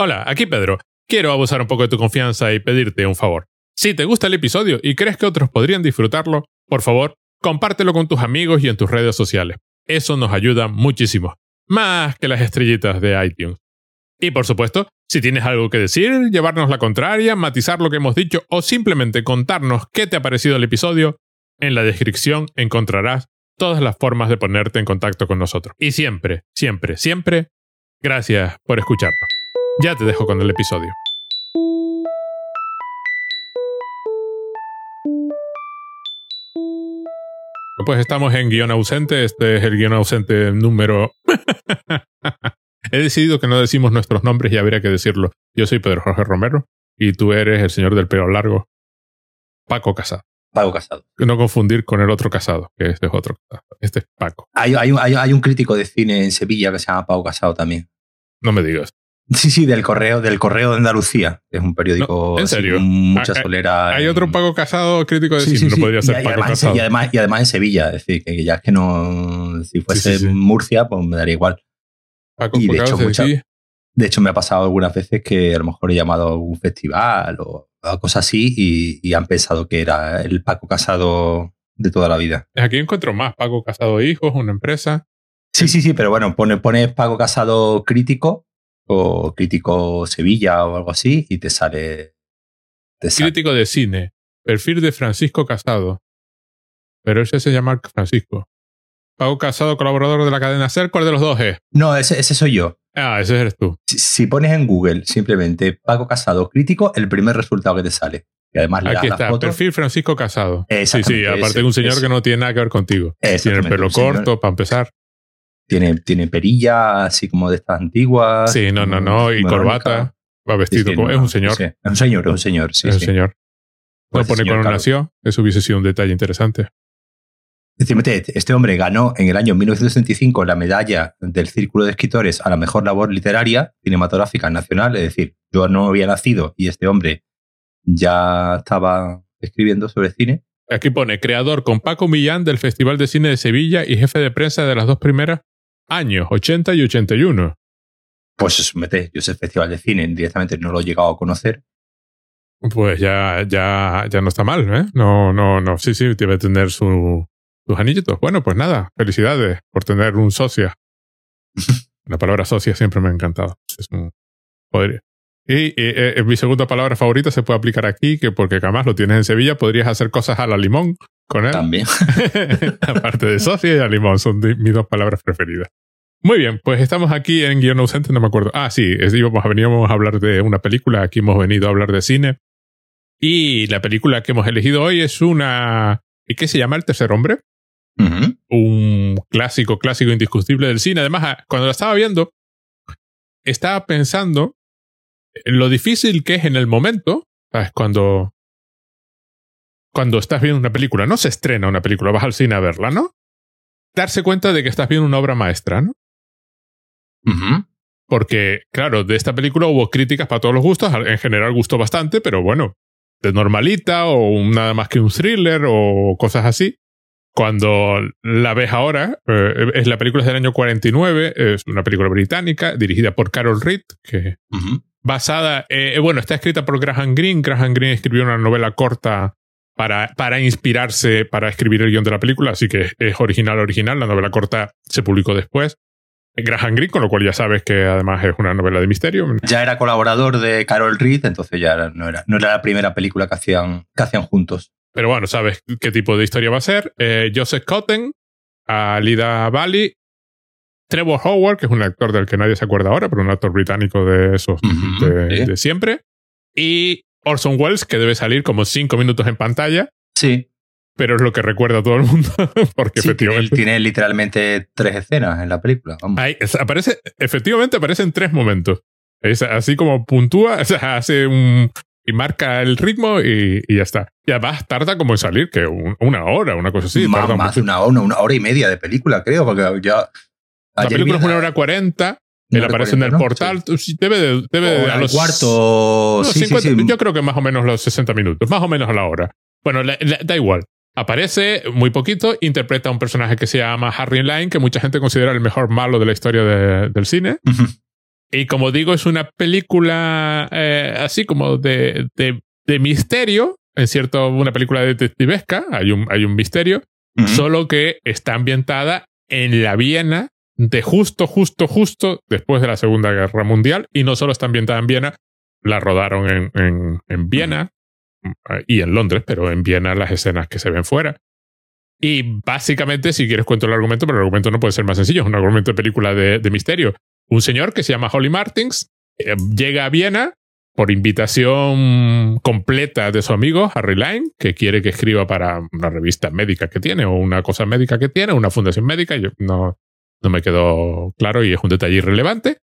Hola, aquí Pedro. Quiero abusar un poco de tu confianza y pedirte un favor. Si te gusta el episodio y crees que otros podrían disfrutarlo, por favor, compártelo con tus amigos y en tus redes sociales. Eso nos ayuda muchísimo. Más que las estrellitas de iTunes. Y por supuesto, si tienes algo que decir, llevarnos la contraria, matizar lo que hemos dicho o simplemente contarnos qué te ha parecido el episodio, en la descripción encontrarás todas las formas de ponerte en contacto con nosotros. Y siempre, siempre, siempre, gracias por escucharnos. Ya te dejo con el episodio. Pues estamos en guion ausente. Este es el guion ausente número. He decidido que no decimos nuestros nombres y habría que decirlo. Yo soy Pedro Jorge Romero y tú eres el señor del pelo largo, Paco Casado. Paco Casado. No confundir con el otro casado, que este es otro casado. Este es Paco. Hay, hay, un- hay- hay un crítico de cine en Sevilla que se llama Paco Casado también. No me digas. Sí, sí, del correo, del correo de Andalucía, que es un periódico No, ¿en así, serio? con mucha Hay- solera. Hay en- otro Paco Casado crítico de Sí, cine. sí, No podría Y- ser y, Paco además, Casado. y, además, y además en Sevilla, es decir, que ya es que no. Si fuese. Murcia, pues me daría igual. Paco y de hecho, mucha-. De hecho, me ha pasado algunas veces que a lo mejor he llamado a un festival o a cosas así y, y han pensado que era el Paco Casado de toda la vida. Aquí encuentro más. Paco Casado Hijos, una empresa. Sí, sí, sí, pero bueno, pone, pones Paco Casado crítico o crítico Sevilla o algo así y te sale. Te sale. Crítico de cine. Perfil de Francisco Casado. Pero ese se llama Francisco. Paco Casado, colaborador de la cadena SER. ¿Cuál de los dos es? No, ese, ese soy yo. Ah, ese eres tú. Si, si pones en Google simplemente Paco Casado crítico, el primer resultado que te sale. Y además le das Aquí está. foto. Perfil Francisco Casado. Sí, sí. Aparte ese, de un señor ese. que no tiene nada que ver contigo. Tiene el pelo señor- corto, para empezar. Tiene, tiene perilla, así como de estas antiguas. Sí, no, no, no. Y corbata. Va vestido sí, como. no, Es un no, señor. sí, es un señor, es un señor. Sí, es un sí. señor. No Pues pone señor, cuando claro. nació. Eso hubiese sido un detalle interesante. Decimete, este hombre ganó en el año 1965 la medalla del Círculo de Escritores a la mejor labor literaria cinematográfica nacional. Es decir, yo no había nacido y este hombre ya estaba escribiendo sobre cine. Aquí pone creador con Paco Millán del Festival de Cine de Sevilla y jefe de prensa de las dos primeras años, 80 y 81. Pues mete, yo ese festival de cine directamente no lo he llegado a conocer. Pues ya, ya, ya no está mal, ¿eh? No, no, no. Sí, sí, debe tener su, sus anillitos. Bueno, pues nada, felicidades por tener un socia. La palabra socia siempre me ha encantado. Es un. Y, eh, eh, mi segunda palabra favorita se puede aplicar aquí, que porque además lo tienes en Sevilla, podrías hacer cosas a la limón con él. También. Aparte de socia y a limón, son de- mis dos palabras preferidas. Muy bien, pues estamos aquí en guion ausente, no me acuerdo. Ah, sí, es- íbamos, a- veníamos a hablar de una película, aquí hemos venido a hablar de cine. Y la película que hemos elegido hoy es una... ¿Y qué se llama El Tercer Hombre? Un clásico, clásico indiscutible del cine. Además, ah, cuando la estaba viendo, estaba pensando en lo difícil que es en el momento, ¿sabes? Cuando, cuando estás viendo una película, no se estrena una película, vas al cine a verla, ¿no? Darse cuenta de que estás viendo una obra maestra, ¿no? Porque, claro, de esta película hubo críticas para todos los gustos, en general gustó bastante, pero bueno, de normalita o nada más que un thriller o cosas así. Cuando la ves ahora, eh, es la película del año 49, es una película británica dirigida por Carol Reed, que basada, eh, eh, bueno, está escrita por Graham Greene. Graham Greene escribió una novela corta para, para inspirarse para escribir el guion de la película, así que es original, original. La novela corta se publicó después. Graham Greene, con lo cual ya sabes que además es una novela de misterio. Ya era colaborador de Carol Reed, entonces ya no, era, no era la primera película que hacían, que hacían juntos. Pero bueno, sabes qué tipo de historia va a ser. Eh, Joseph Cotten, Alida Bali, Trevor Howard, que es un actor del que nadie se acuerda ahora, pero un actor británico de esos Ujú, de, sí. de siempre. Y Orson Welles, que debe salir como cinco minutos en pantalla, Sí. pero es lo que recuerda a todo el mundo, porque Sí, efectivamente. tiene literalmente tres escenas en la película. vamos. Ahí, aparece, efectivamente aparece en tres momentos. Es así como puntúa, o sea, hace un. y marca el ritmo y, y ya está. Y además tarda como en salir, que un- una hora, una cosa así. más, tarda más una hora, una hora y media de película, creo, porque ya. La película es una hora cuarenta. Una Él aparece en el 40, ¿no? portal. sí, Debe de. Debe de a los cuarto. no, sí, sí, 50, sí. Yo creo que más o menos los 60 minutos, más o menos a la hora. Bueno, la- la- da igual. Aparece muy poquito, interpreta a un personaje que se llama Harry Line, que mucha gente considera el mejor malo de la historia de- del cine. Ujú. Y como digo, es una película eh, así como de, de, de, misterio, en cierto, una película detectivesca, hay un, hay un misterio, solo que está ambientada en la Viena de justo, justo, justo después de la Segunda Guerra Mundial, y no solo está ambientada en Viena, la rodaron en, en, en Viena y en Londres, pero en Viena las escenas que se ven fuera. Y básicamente, si quieres cuento el argumento, pero el argumento no puede ser más sencillo, es un argumento de película de, de misterio. Un señor que se llama Holly Martins eh, llega a Viena por invitación completa de su amigo Harry Line, que quiere que escriba para una revista médica que tiene, o una cosa médica que tiene, una fundación médica, yo no, no me quedó claro y es un detalle irrelevante.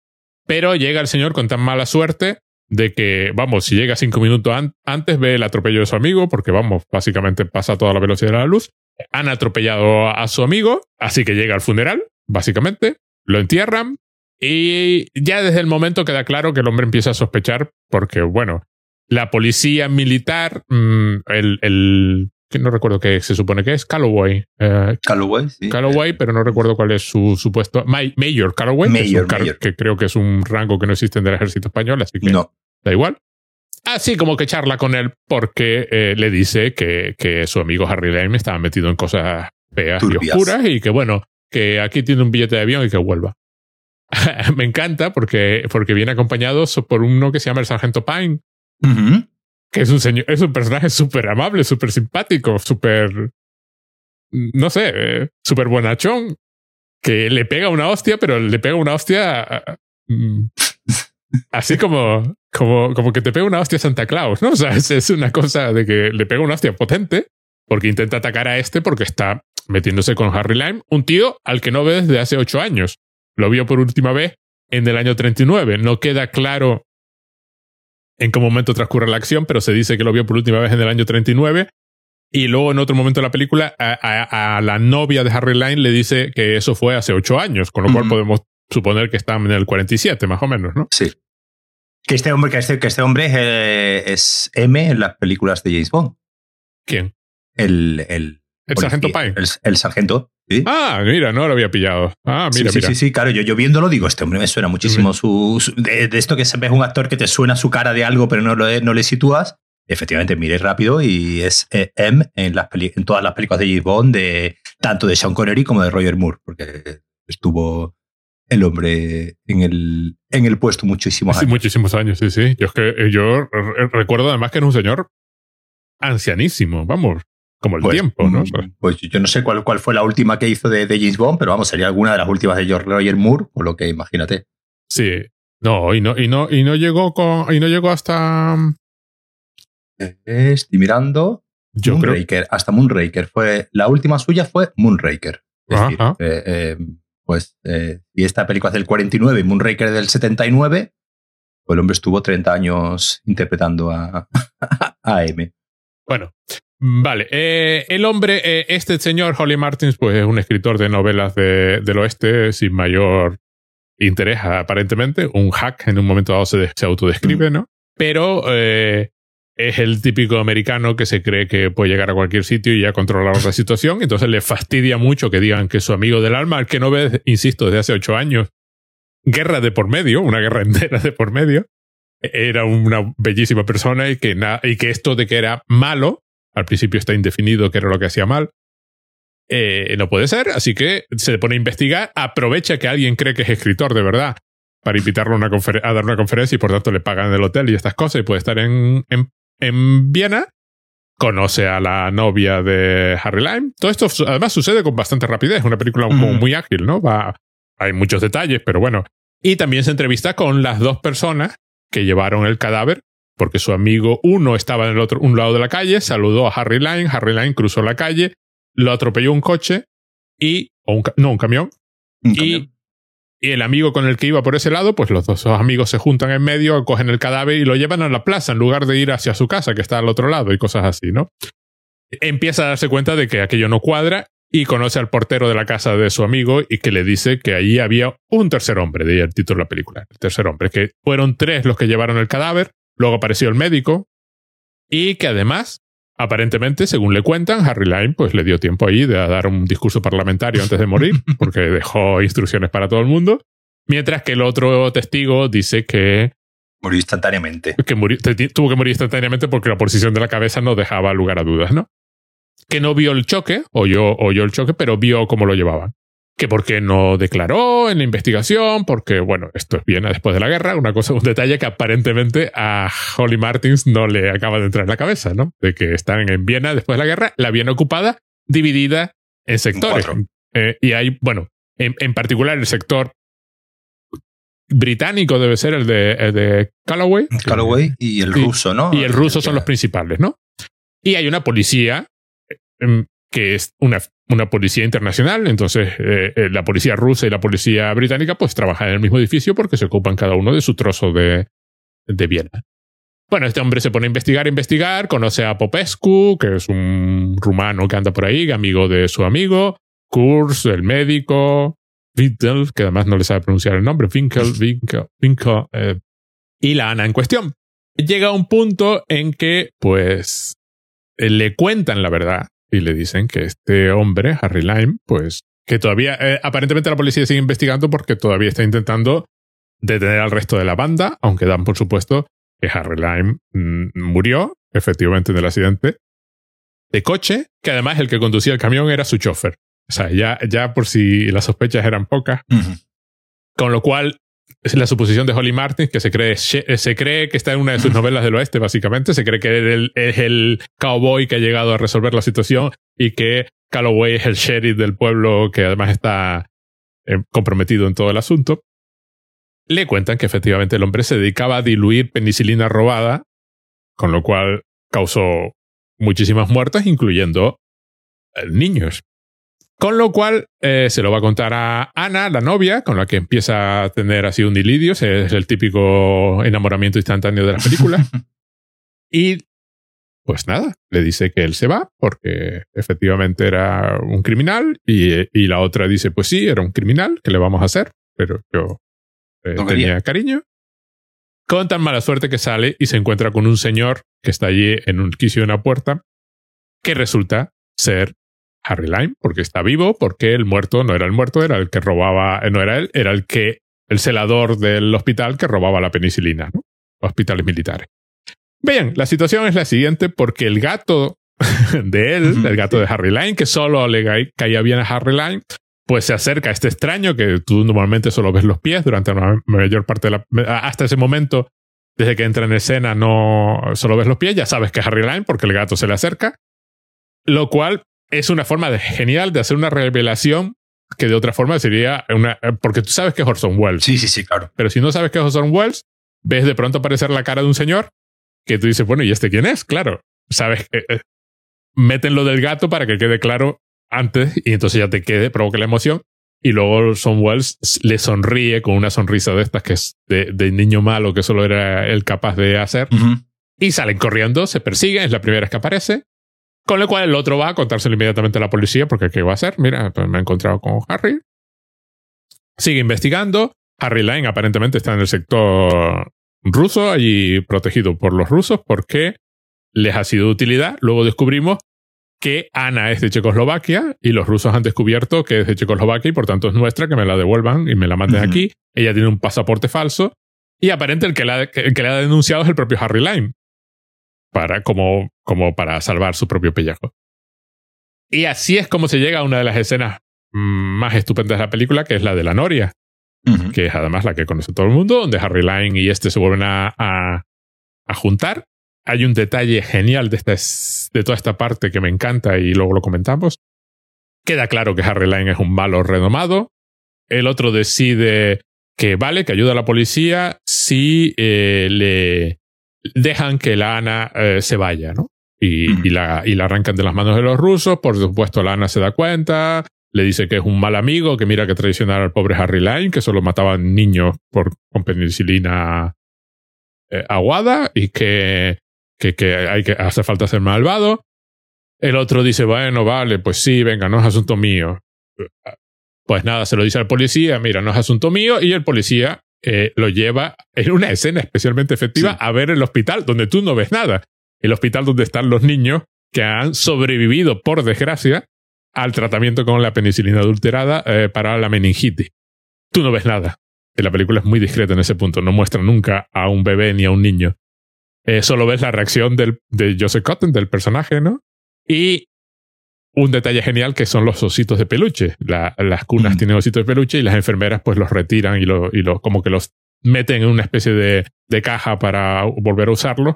Pero llega el señor con tan mala suerte de que, vamos, si llega cinco minutos antes, ve el atropello de su amigo, porque, vamos, básicamente pasa toda la velocidad de la luz. Han atropellado a su amigo, así que llega al funeral, básicamente, lo entierran, y ya desde el momento queda claro que el hombre empieza a sospechar, porque, bueno, la policía militar, mm, el, el que no recuerdo qué se supone que es, Calloway. Eh, Calloway, sí. Calloway, pero no recuerdo cuál es su supuesto. Mayor Calloway, Mayor, que, creo que es un rango que no existe en el ejército español, así que no. da igual. Así como que charla con él porque eh, le dice que, que su amigo Harry Lane estaba metido en cosas feas y oscuras y que bueno, que aquí tiene un billete de avión y que vuelva. me encanta porque, porque viene acompañado por uno que se llama el Sargento Pine, que es un señor, es un personaje súper amable, súper simpático, súper, no sé, eh, súper buenachón, que le pega una hostia, pero le pega una hostia mm, así como, como, como que te pega una hostia Santa Claus, ¿no? O sea, es, es una cosa de que le pega una hostia potente porque intenta atacar a este porque está metiéndose con Harry Lime, un tío al que no ve desde hace ocho años. Lo vio por última vez en el año 39. No queda claro en qué momento transcurre la acción, pero se dice que lo vio por última vez en el año 39. Y luego en otro momento de la película a, la novia de Harry Line le dice que eso fue hace ocho años, con lo cual podemos suponer que está en el 47, más o menos, ¿no? Sí. Que este hombre, que este, que este hombre eh, es, M en las películas de James Bond. ¿Quién? El, el, el sargento Pine. el sargento. Ah, mira, no lo había pillado. Ah, mira, sí, mira. Sí, sí, claro, yo, yo viéndolo digo, este hombre me suena muchísimo su, de, esto que se ve un actor que te suena su cara de algo, pero no, lo, no le sitúas. Efectivamente, miré rápido y es eh, M en, las en todas las películas de James Bond, de, tanto de Sean Connery como de Roger Moore, porque estuvo el hombre en el, en el puesto muchísimos años. Sí, muchísimos años, sí, sí. Yo, es que, eh, yo recuerdo además que era un señor ancianísimo, vamos como el pues, tiempo, ¿no? Mm, pues yo no sé cuál, cuál fue la última que hizo de, de, James Bond, pero vamos, sería alguna de las últimas de George Roger Moore, por lo que imagínate. Sí. No, y no, y no, y no llegó con, y no llegó hasta. Estoy mirando. Yo Moonraker, creo... hasta Moonraker. Fue, la última suya fue Moonraker. Es decir, eh, eh, pues, eh, y esta película es del 49 y Moonraker del 79, pues el hombre estuvo 30 años interpretando a, a M. Bueno, Vale, eh, el hombre, eh, este señor Holly Martins, pues es un escritor de novelas de, del oeste sin mayor interés aparentemente, un hack en un momento dado se, se autodescribe, ¿no? Pero eh, es el típico americano que se cree que puede llegar a cualquier sitio y ya controlar la situación, entonces le fastidia mucho que digan que su amigo del alma, al que no ve, insisto, desde hace ocho años, guerra de por medio, una guerra entera de por medio, era una bellísima persona y que, y que esto de que era malo, al principio está indefinido qué era lo que hacía mal. Eh, no puede ser, así que se pone a investigar, aprovecha que alguien cree que es escritor de verdad para invitarlo a, una a dar una conferencia y por tanto le pagan el hotel y estas cosas y puede estar en, en, en Viena. Conoce a la novia de Harry Lime. Todo esto además sucede con bastante rapidez. Una película mm. muy ágil, ¿no? Va, hay muchos detalles, pero bueno. Y también se entrevista con las dos personas que llevaron el cadáver porque su amigo uno estaba en el otro un lado de la calle, saludó a Harry Line, Harry Line cruzó la calle, lo atropelló un coche y o un, no un camión y, y, el amigo con el que iba por ese lado, pues los dos amigos se juntan en medio, cogen el cadáver y lo llevan a la plaza en lugar de ir hacia su casa que está al otro lado y cosas así, ¿no? Empieza a darse cuenta de que aquello no cuadra y conoce al portero de la casa de su amigo y que le dice que allí había un tercer hombre, de ahí el título de la película, el tercer hombre, que fueron tres los que llevaron el cadáver, Luego apareció el médico y que además, aparentemente, según le cuentan, Harry Lime pues le dio tiempo ahí de dar un discurso parlamentario antes de morir, porque dejó instrucciones para todo el mundo. Mientras que el otro testigo dice que Murió instantáneamente. que murió- tuvo que morir instantáneamente porque la posición de la cabeza no dejaba lugar a dudas, ¿no? Que no vio el choque, oyó, oyó el choque, pero vio cómo lo llevaban. Que porque no declaró en la investigación, porque, bueno, esto es Viena después de la guerra, una cosa, un detalle que aparentemente a Holly Martins no le acaba de entrar en la cabeza, ¿no? De que están en Viena después de la guerra, la Viena ocupada, dividida en sectores. Eh, y hay, bueno, en, en particular el sector británico debe ser el de, el de Callaway. Calloway y el ruso, ¿no? Y el ruso son los principales, ¿no? Y hay una policía em, que es una, una policía internacional, entonces eh, eh, la policía rusa y la policía británica pues trabajan en el mismo edificio porque se ocupan cada uno de su trozo de, de Viena. Bueno, este hombre se pone a investigar, investigar, conoce a Popescu, que es un rumano que anda por ahí, amigo de su amigo, Kurz, el médico, Winkel, que además no le sabe pronunciar el nombre, Winkel, Winkel, Winkel, eh, y la Ana en cuestión llega un punto en que, pues, le cuentan la verdad y le dicen que este hombre, Harry Lime, pues, que todavía, eh, aparentemente la policía sigue investigando porque todavía está intentando detener al resto de la banda, aunque dan por supuesto que Harry Lime mm, murió, efectivamente, en el accidente de coche, que además el que conducía el camión era su chofer. O sea, ya, ya por si las sospechas eran pocas, con lo cual, es la suposición de Holly Martin, que se cree, se cree que está en una de sus novelas del oeste, básicamente. Se cree que es el cowboy que ha llegado a resolver la situación y que Calloway es el sheriff del pueblo que además está eh, comprometido en todo el asunto. Le cuentan que efectivamente el hombre se dedicaba a diluir penicilina robada, con lo cual causó muchísimas muertes, incluyendo eh, niños. Con lo cual eh, se lo va a contar a Ana, la novia, con la que empieza a tener así un dilidio. Es el típico enamoramiento instantáneo de la película. y pues nada, le dice que él se va porque efectivamente era un criminal. Y, y la otra dice: Pues sí, era un criminal, ¿qué le vamos a hacer? Pero yo eh, No tenía quería. cariño. Con tan mala suerte que sale y se encuentra con un señor que está allí en un quicio de una puerta, que resulta ser Harry Lime, porque está vivo, porque el muerto no era el muerto, era el que robaba, eh, no era él, era el que, el celador del hospital que robaba la penicilina, ¿no? Hospitales militares. Bien, la situación es la siguiente, porque el gato de él, el gato de Harry Lime, que solo le ca- caía bien a Harry Lime, pues se acerca a este extraño que tú normalmente solo ves los pies durante la mayor parte de la... Hasta ese momento, desde que entra en escena, no solo ves los pies, ya sabes que es Harry Lime porque el gato se le acerca. Lo cual es una forma de, genial de hacer una revelación que de otra forma sería una... Porque tú sabes que es Orson Welles. Sí, sí, sí, claro. Pero si no sabes que es Orson Welles, ves de pronto aparecer la cara de un señor que tú dices, bueno, ¿y este quién es? Claro, sabes que eh, meten lo del gato para que quede claro antes y entonces ya te quede, provoque la emoción. Y luego Orson Welles le sonríe con una sonrisa de estas que es de, de niño malo que solo era él capaz de hacer. Y salen corriendo, se persiguen, es la primera vez que aparece. Con lo cual el otro va a contárselo inmediatamente a la policía porque ¿qué va a hacer? Mira, pues me he encontrado con Harry. Sigue investigando. Harry Lane aparentemente está en el sector ruso, allí protegido por los rusos porque les ha sido de utilidad. Luego descubrimos que Ana es de Checoslovaquia y los rusos han descubierto que es de Checoslovaquia y por tanto es nuestra, que me la devuelvan y me la manden Ujú. aquí. Ella tiene un pasaporte falso y aparente el que la, el que la ha denunciado es el propio Harry Lime para, como, como para salvar su propio pellejo. Y así es como se llega a una de las escenas más estupendas de la película, que es la de la Noria, que es además la que conoce todo el mundo, donde Harry Lime y este se vuelven a, a, a juntar. Hay un detalle genial de, esta, es- de toda esta parte que me encanta y luego lo comentamos. Queda claro que Harry Lime es un malo renomado. El otro decide que vale, que ayuda a la policía si eh, le dejan que la Ana eh, se vaya, ¿no? Y, la, y la arrancan de las manos de los rusos. Por supuesto, la Ana se da cuenta, le dice que es un mal amigo, que mira que traicionar al pobre Harry Lime, que solo mataban niños por, con penicilina eh, aguada y que, que, que hay que hace falta ser malvado. El otro dice, bueno, vale, pues sí, venga, no es asunto mío. Pues nada, se lo dice al policía, mira, no es asunto mío, y el policía eh, lo lleva en una escena especialmente efectiva Sí. a ver el hospital, donde tú no ves nada. El hospital donde están los niños que han sobrevivido, por desgracia, al tratamiento con la penicilina adulterada eh, para la meningitis. Tú no ves nada. la película es muy discreta en ese punto. No muestra nunca a un bebé ni a un niño. Eh, solo ves la reacción del, de Joseph Cotton, del personaje, ¿no? Y un detalle genial que son los ositos de peluche. las cunas mm. tienen ositos de peluche y las enfermeras pues los retiran y, lo, y lo, como que los meten en una especie de, de caja para volver a usarlos,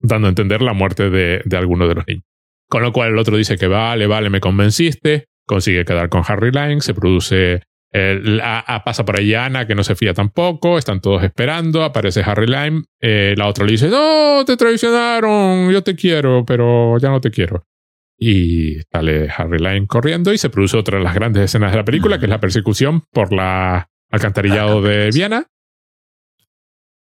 dando a entender la muerte de, de alguno de los niños. Con lo cual el otro dice que vale, vale, me convenciste, consigue quedar con Harry Lime, se produce pasa por ahí Ana, que no se fía tampoco, están todos esperando, aparece Harry Lime, eh, la otra le dice, no, te traicionaron, yo te quiero, pero ya no te quiero. Y sale Harry Lime corriendo y se produce otra de las grandes escenas de la película, que es la persecución por la alcantarillado de Viena.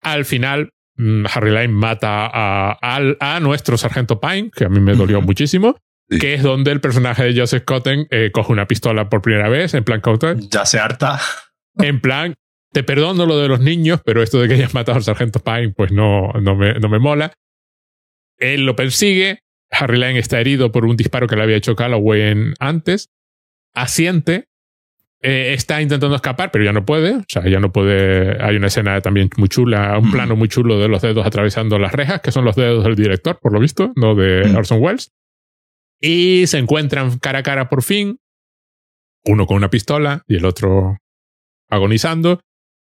Al final, mm, Harry Lime mata a, a, nuestro sargento Pine, que a mí me dolió muchísimo, que es donde el personaje de Joseph Cotten eh, coge una pistola por primera vez, en plan counter. Ya se harta. En plan, te perdono lo de los niños, pero esto de que hayas matado al sargento Pine, pues no, no, me, no me mola. Él lo persigue. Harry Lane está herido por un disparo que le había hecho Calloway antes. Asiente. Eh, está intentando escapar, pero ya no puede. O sea, ya no puede. Hay una escena también muy chula, un plano muy chulo de los dedos atravesando las rejas, que son los dedos del director, por lo visto, no de Orson Welles. Y se encuentran cara a cara por fin, uno con una pistola y el otro agonizando.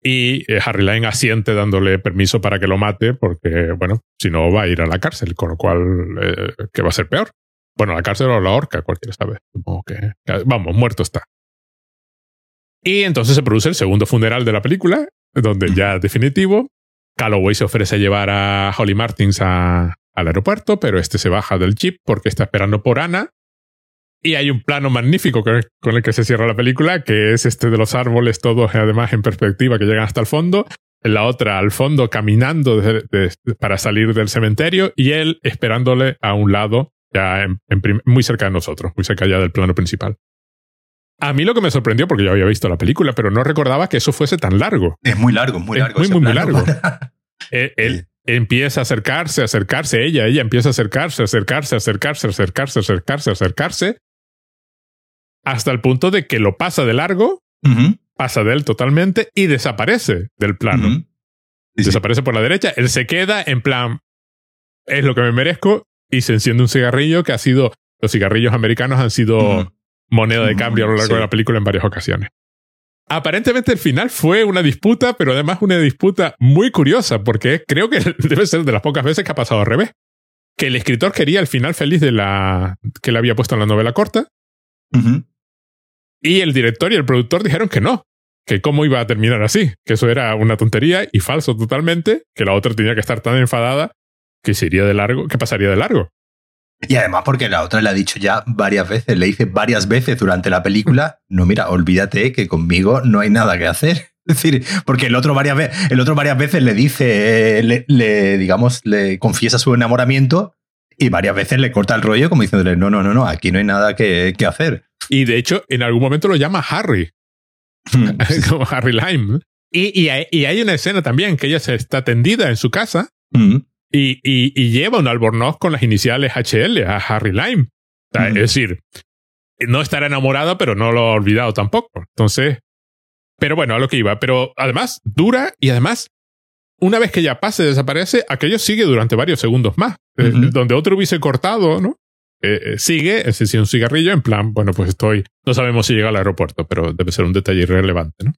Y eh, Harry Lane asiente dándole permiso para que lo mate, porque, bueno, si no va a ir a la cárcel, con lo cual, eh, ¿qué va a ser peor? Bueno, la cárcel o la horca, cualquiera sabe. que, vamos, muerto está. Y entonces se produce el segundo funeral de la película, donde ya definitivo, Calloway se ofrece a llevar a Holly Martins al aeropuerto, pero este se baja del jeep porque está esperando por Ana. Y hay un plano magnífico con el que se cierra la película, que es este de los árboles, todos además en perspectiva que llegan hasta el fondo. La otra al fondo caminando para salir del cementerio y él esperándole a un lado, ya muy cerca de nosotros, muy cerca ya del plano principal. A mí lo que me sorprendió, porque yo había visto la película, pero no recordaba que eso fuese tan largo. Es muy largo, muy largo. muy, muy, muy largo. él, empieza a acercarse, acercarse ella, ella empieza a acercarse, acercarse, acercarse, acercarse, acercarse, acercarse, hasta el punto de que lo pasa de largo, pasa de él totalmente y desaparece del plano. desaparece por la derecha, él se queda en plan, es lo que me merezco, y se enciende un cigarrillo que ha sido, los cigarrillos americanos han sido moneda de cambio a lo largo de la película en varias ocasiones. Aparentemente el final fue una disputa, pero además una disputa muy curiosa, porque creo que debe ser de las pocas veces que ha pasado al revés. Que el escritor quería el final feliz de la que le había puesto en la novela corta. Y el director y el productor dijeron que no, que cómo iba a terminar así, que eso era una tontería y falso totalmente, que la otra tenía que estar tan enfadada que se iría de largo, que pasaría de largo. Y además porque la otra le ha dicho ya varias veces, le dice varias veces durante la película, no, mira, olvídate que conmigo no hay nada que hacer. Es decir, porque el otro varias veces, el otro varias veces le dice, le, digamos, le confiesa su enamoramiento y varias veces le corta el rollo como diciéndole, no, no, no, no, aquí no hay nada que, hacer. Y de hecho, en algún momento lo llama Harry. Mm, como Harry Lime. Y, y, hay, una escena también que ella se está tendida en su casa. Mm y, lleva un albornoz con las iniciales HL a Harry Lime. Es decir, no estará enamorado, pero no lo ha olvidado tampoco. Entonces, pero bueno, a lo que iba. Pero además, dura y además, una vez que ya pase, desaparece, aquello sigue durante varios segundos más. Eh, donde otro hubiese cortado, ¿no? Eh, eh, sigue, es decir, un cigarrillo en plan, bueno, pues estoy, no sabemos si llega al aeropuerto, pero debe ser un detalle irrelevante, ¿no?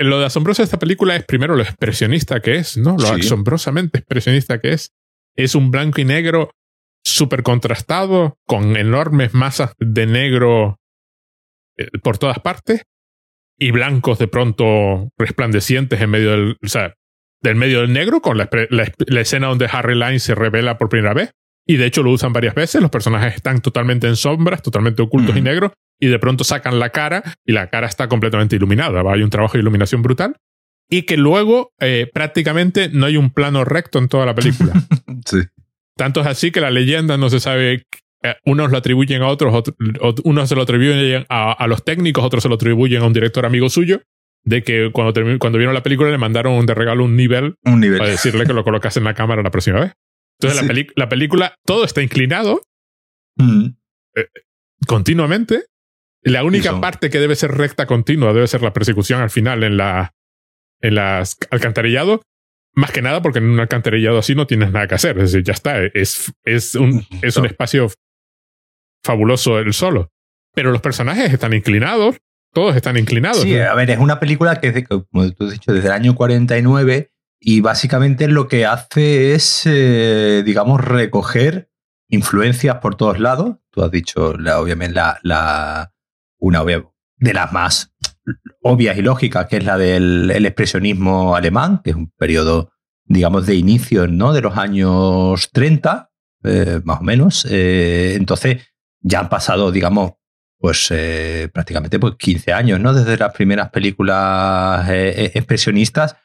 Lo de asombroso de esta película es primero lo expresionista que es, ¿no? Lo asombrosamente expresionista que es. Es un blanco y negro súper contrastado, con enormes masas de negro eh, por todas partes y blancos de pronto resplandecientes en medio del, o sea, del medio del negro, con la, escena donde Harry Line se revela por primera vez. Y de hecho lo usan varias veces. Los personajes están totalmente en sombras, totalmente ocultos y negros y de pronto sacan la cara y la cara está completamente iluminada. Hay un trabajo de iluminación brutal. Y que luego eh, prácticamente no hay un plano recto en toda la película. sí. Tanto es así que la leyenda no se sabe. Eh, unos lo atribuyen a otros, unos se lo atribuyen a, los técnicos, otros se lo atribuyen a un director amigo suyo. De que cuando, cuando vieron la película le mandaron de regalo un nivel, un nivel. para decirle que lo colocase en la cámara la próxima vez. Entonces la, la, película, todo está inclinado mm. eh, continuamente la única parte que debe ser recta continua debe ser la persecución al final en la, en las alcantarillado, más que nada porque en un alcantarillado así no tienes nada que hacer. Es decir, ya está. Es, es, un, es un espacio fabuloso el solo. Pero los personajes están inclinados. Todos están inclinados. Sí, a ver, es una película que, como tú has dicho, desde el año 49 y básicamente lo que hace es, eh, digamos, recoger influencias por todos lados. Tú has dicho, la, obviamente, la, la, una de las más obvias y lógicas, que es la del expresionismo alemán, que es un periodo, digamos, de inicio ¿no? de los años 30, eh, más o menos. Eh, entonces, ya han pasado, digamos, pues prácticamente pues, 15 años, ¿no? Desde las primeras películas expresionistas.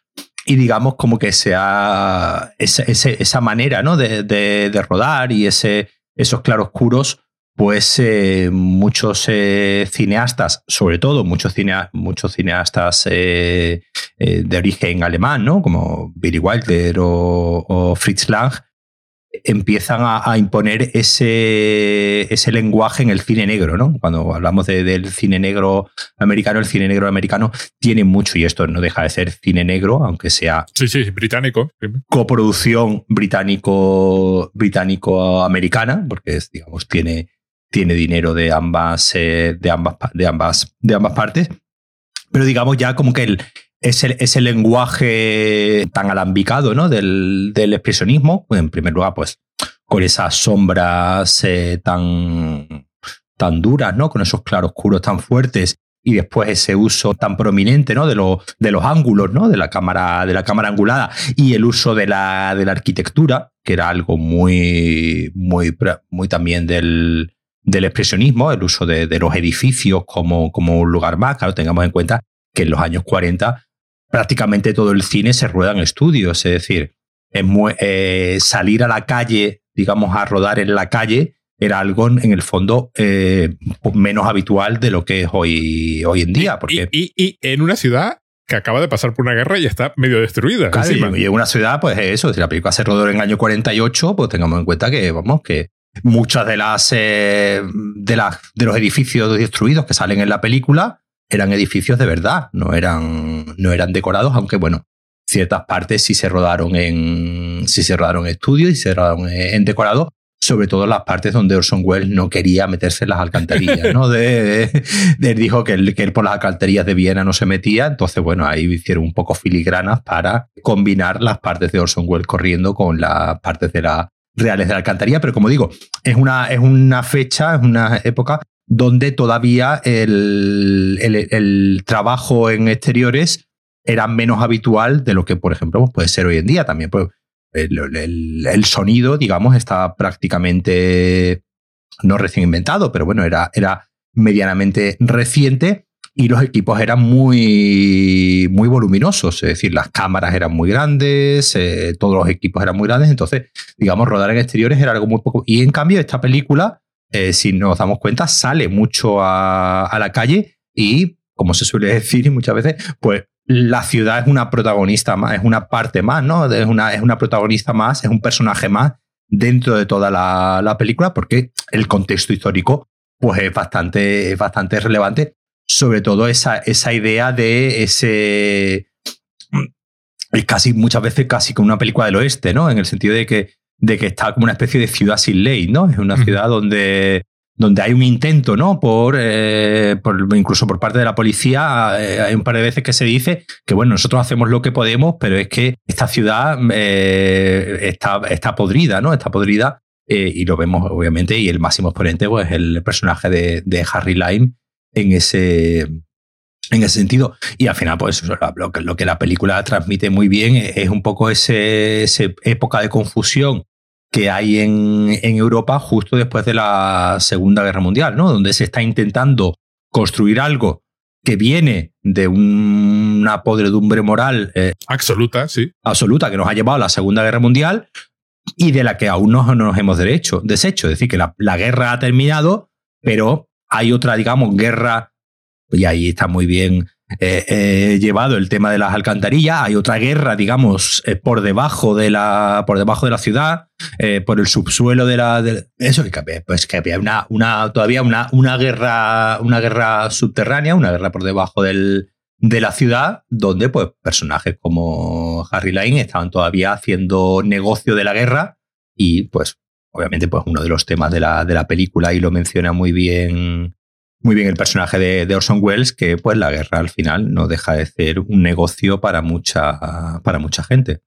Y digamos como que sea esa, esa manera ¿no? de, de, rodar y ese, esos claroscuros pues eh, muchos eh, cineastas, sobre todo muchos, muchos cineastas eh, de origen alemán, ¿no? como Billy Wilder o, Fritz Lang, empiezan a, imponer ese, ese, lenguaje en el cine negro. ¿no? Cuando hablamos del cine negro americano, el cine negro americano tiene mucho, y esto no deja de ser cine negro, aunque sea sí, sí, británico. coproducción británico, británico-americana, porque es, digamos, tiene tiene dinero de ambas, eh, de ambas, de ambas, de ambas partes. Pero digamos ya como que el, ese, ese lenguaje tan alambicado ¿no? del, del expresionismo, en primer lugar, pues con esas sombras eh, tan, tan duras, ¿no? con esos claroscuros tan fuertes y después ese uso tan prominente ¿no? de, de los ángulos ¿no? de, la cámara, de la cámara angulada y el uso de la, de la arquitectura, que era algo muy, muy, muy también del, del expresionismo, el uso de, los edificios como, como, un lugar más. Claro, tengamos en cuenta que en los años 40 prácticamente todo el cine se rueda en estudios, es decir, eh, salir a la calle, digamos, a rodar en la calle, era algo en el fondo eh, menos habitual de lo que es hoy, hoy en día. Porque... Y, en una ciudad que acaba de pasar por una guerra y está medio destruida. y en una ciudad, pues eso, si la película se rodó en el año 48, pues tengamos en cuenta que, vamos, que Muchas de las, eh, de las de los edificios destruidos que salen en la película eran edificios de verdad, no eran, no eran decorados, aunque bueno, ciertas partes sí se rodaron en sí se rodaron en estudios y se rodaron en decorado, sobre todo las partes donde Orson Welles no quería meterse en las alcantarillas, ¿no? De, él dijo que él, que él por las alcantarillas de Viena no se metía, entonces bueno, ahí hicieron un poco filigranas para combinar las partes de Orson Welles corriendo con las partes de la reales de la alcantarilla, pero como digo, es una, es una fecha, es una época donde todavía el, el, trabajo en exteriores era menos habitual de lo que, por ejemplo, puede ser hoy en día también. Pues, el, el, sonido, digamos, está prácticamente no recién inventado, pero bueno, era, era medianamente reciente y los equipos eran muy, muy voluminosos, es decir, las cámaras eran muy grandes, eh, todos los equipos eran muy grandes, entonces, digamos, rodar en exteriores era algo muy poco. Y en cambio, esta película, eh, si nos damos cuenta, sale mucho a, la calle y, como se suele decir muchas veces, pues la ciudad es una protagonista más, es una parte más, ¿no? Es una, es una protagonista más, es un personaje más dentro de toda la, la película, porque el contexto histórico pues es bastante, es bastante relevante sobre todo esa, esa idea de ese. Es casi muchas veces casi como una película del oeste, ¿no? En el sentido de que, de que está como una especie de ciudad sin ley, ¿no? Es una ciudad donde, donde hay un intento, ¿no? Por, eh, incluso por parte de la policía, eh, hay un par de veces que se dice que, bueno, nosotros hacemos lo que podemos, pero es que esta ciudad eh, está, está podrida, ¿no? Está podrida y lo vemos, obviamente, y el máximo exponente pues, es el personaje de, de Harry Lime, en ese, en ese sentido. Y al final, pues lo, lo, que la película transmite muy bien es, un poco esa época de confusión que hay en, en, Europa justo después de la Segunda Guerra Mundial, ¿no? Donde se está intentando construir algo que viene de una podredumbre moral eh, absoluta, sí. Absoluta, que nos ha llevado a la Segunda Guerra Mundial y de la que aún no, nos hemos derecho, deshecho. Es decir, que la, la guerra ha terminado, pero hay otra, digamos, guerra, y ahí está muy bien eh, eh, llevado el tema de las alcantarillas. Hay otra guerra, digamos, eh, por debajo de la, por debajo de la ciudad, por el subsuelo de la, eso, pues que había una, una, todavía una, una guerra, una guerra subterránea, una guerra por debajo del, de la ciudad, donde pues personajes como Harry Lane estaban todavía haciendo negocio de la guerra y pues obviamente pues uno de los temas de la, de la película y lo menciona muy bien muy bien el personaje de, Orson Welles que pues la guerra al final no deja de ser un negocio para mucha para mucha gente.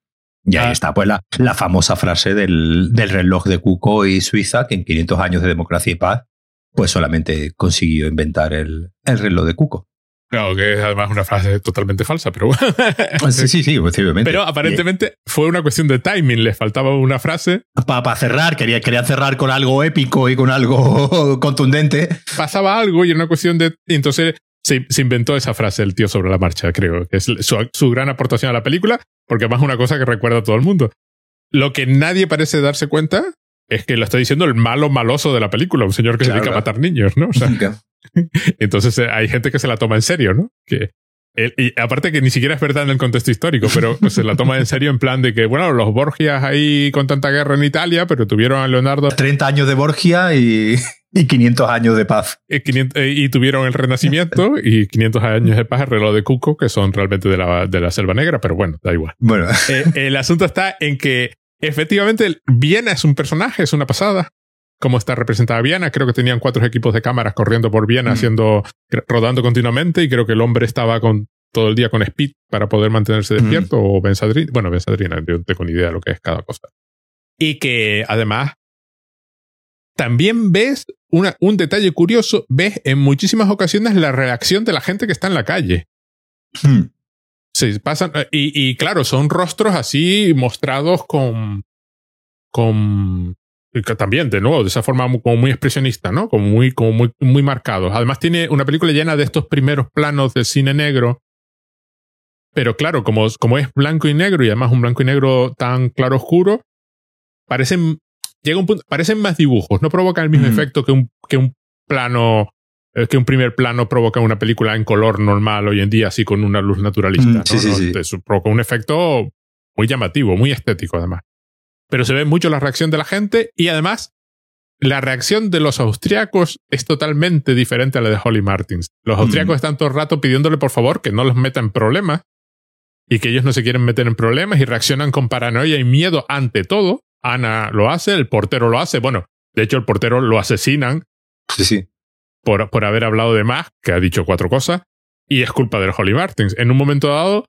Y ahí ah. está pues la, la famosa frase del, del reloj de Cuco y Suiza que en 500 años de democracia y paz pues solamente consiguió inventar el, el reloj de Cuco. Claro, que es además una frase totalmente falsa, pero Sí, sí, sí, posiblemente. Pero aparentemente fue una cuestión de timing, le faltaba una frase. Para cerrar, quería, quería cerrar con algo épico y con algo contundente. Pasaba algo y era una cuestión de... entonces se, se, inventó esa frase el tío sobre la marcha, creo, que es su, su gran aportación a la película, porque además es una cosa que recuerda a todo el mundo. Lo que nadie parece darse cuenta es que lo está diciendo el malo maloso de la película, un señor que se dedica a matar niños, ¿no? O sea, entonces eh, hay gente que se la toma en serio, ¿no? Que, y aparte que ni siquiera es verdad en el contexto histórico, pero se la toma en serio en plan de que, bueno, los Borgias ahí con tanta guerra en Italia, pero tuvieron a Leonardo... 30 años de Borgia y, y 500 años de paz. Y, eh, y, tuvieron el Renacimiento y 500 años de paz, el reloj de Cuco, que son realmente de la, de la Selva Negra, pero bueno, da igual. Bueno. Eh, el asunto está en que efectivamente Viena es un personaje, es una pasada cómo está representada Viena. Creo que tenían cuatro equipos de cámaras corriendo por Viena, haciendo, rodando continuamente, y creo que el hombre estaba con todo el día con speed para poder mantenerse despierto, o Benzadrina. Bueno, Benzadrina, yo no tengo ni idea de lo que es cada cosa. Y que además también ves una, un detalle curioso, ves en muchísimas ocasiones la reacción de la gente que está en la calle. Hmm. Sí, pasan, y, y, claro, son rostros así mostrados con, con también, de nuevo, de esa forma como muy expresionista, ¿no? Como muy, como muy, muy marcados. Además tiene una película llena de estos primeros planos de cine negro. Pero claro, como, como es blanco y negro y además un blanco y negro tan claro oscuro, parecen, llega un punto, parecen más dibujos. No provocan el mismo efecto que un, que un plano, eh, que un primer plano provoca una película en color normal hoy en día, así con una luz naturalista. Sí, sí, sí. provoca un efecto muy llamativo, muy estético además pero se ve mucho la reacción de la gente y además la reacción de los austriacos es totalmente diferente a la de Holly Martins. Los austriacos están todo el rato pidiéndole por favor que no los meta en problemas y que ellos no se quieren meter en problemas y reaccionan con paranoia y miedo ante todo. Ana lo hace, el portero lo hace. Bueno, de hecho el portero lo asesinan. Sí, sí. Por, por haber hablado de más, que ha dicho cuatro cosas. Y es culpa del Holly Martins. En un momento dado,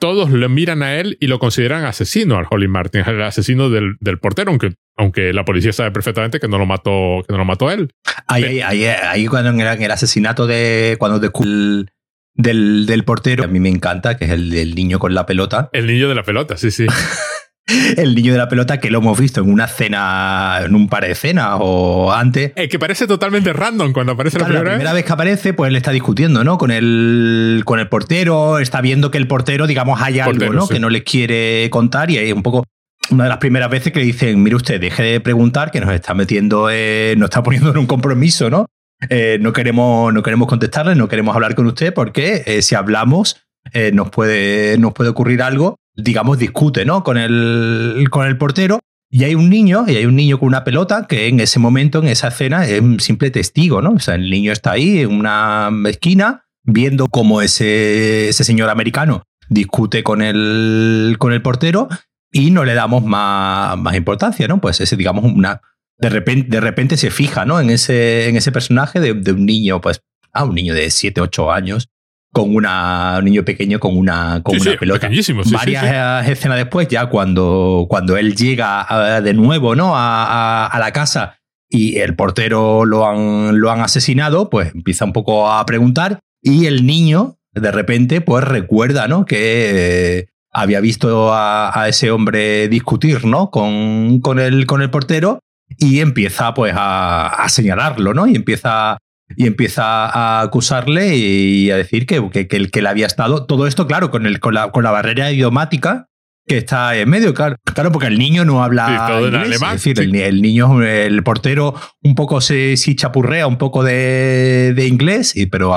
todos lo miran a él y lo consideran asesino al Holly Martin, el asesino del, del, portero, aunque, aunque la policía sabe perfectamente que no lo mató, que no lo mató él. Ahí, ahí, ahí, cuando en el, asesinato de cuando el, del, del portero, a mí me encanta, que es el del niño con la pelota. El niño de la pelota, sí, sí. el niño de la pelota que lo hemos visto en una cena, en un par de cenas o antes. que parece totalmente random cuando aparece la primera, la primera vez. que aparece, pues él está discutiendo, ¿no? Con el, con el portero, está viendo que el portero, digamos, hay algo, ¿no? Que no le quiere contar y hay un poco una de las primeras veces que le dicen, mire usted, deje de preguntar que nos está metiendo, nos está poniendo en un compromiso, ¿no? Eh, no, queremos, no queremos contestarle, no queremos hablar con usted porque eh, si hablamos eh, nos, puede, nos puede ocurrir algo digamos, discute, ¿no? Con el, con el portero. Y hay un niño, y hay un niño con una pelota que en ese momento, en esa escena, es un simple testigo, ¿no? O sea, el niño está ahí en una esquina viendo cómo ese, ese señor americano discute con el, con el portero y no le damos más, más importancia, ¿no? Pues ese, digamos, una. De repente, de repente se fija, ¿no? En ese, en ese personaje de, un niño, pues, ah, un niño de 7, 8 años, con una, un niño pequeño con una, con una pelota. Varias escenas después, ya cuando, cuando él llega de nuevo ¿no? A, a, la casa y el portero lo han, lo han asesinado, pues empieza un poco a preguntar y el niño de repente pues recuerda ¿no? que había visto a, a, ese hombre discutir ¿no? con, con, el, con el portero y empieza pues a, a señalarlo, ¿no? Y empieza y empieza a acusarle y a decir que, que, el que le había estado. Todo esto, claro, con, el, con, la, con la barrera idiomática que está en medio, claro, claro porque el niño no habla alemán, es decir, el, niño, el portero un poco se chapurrea un poco de, de inglés, y, pero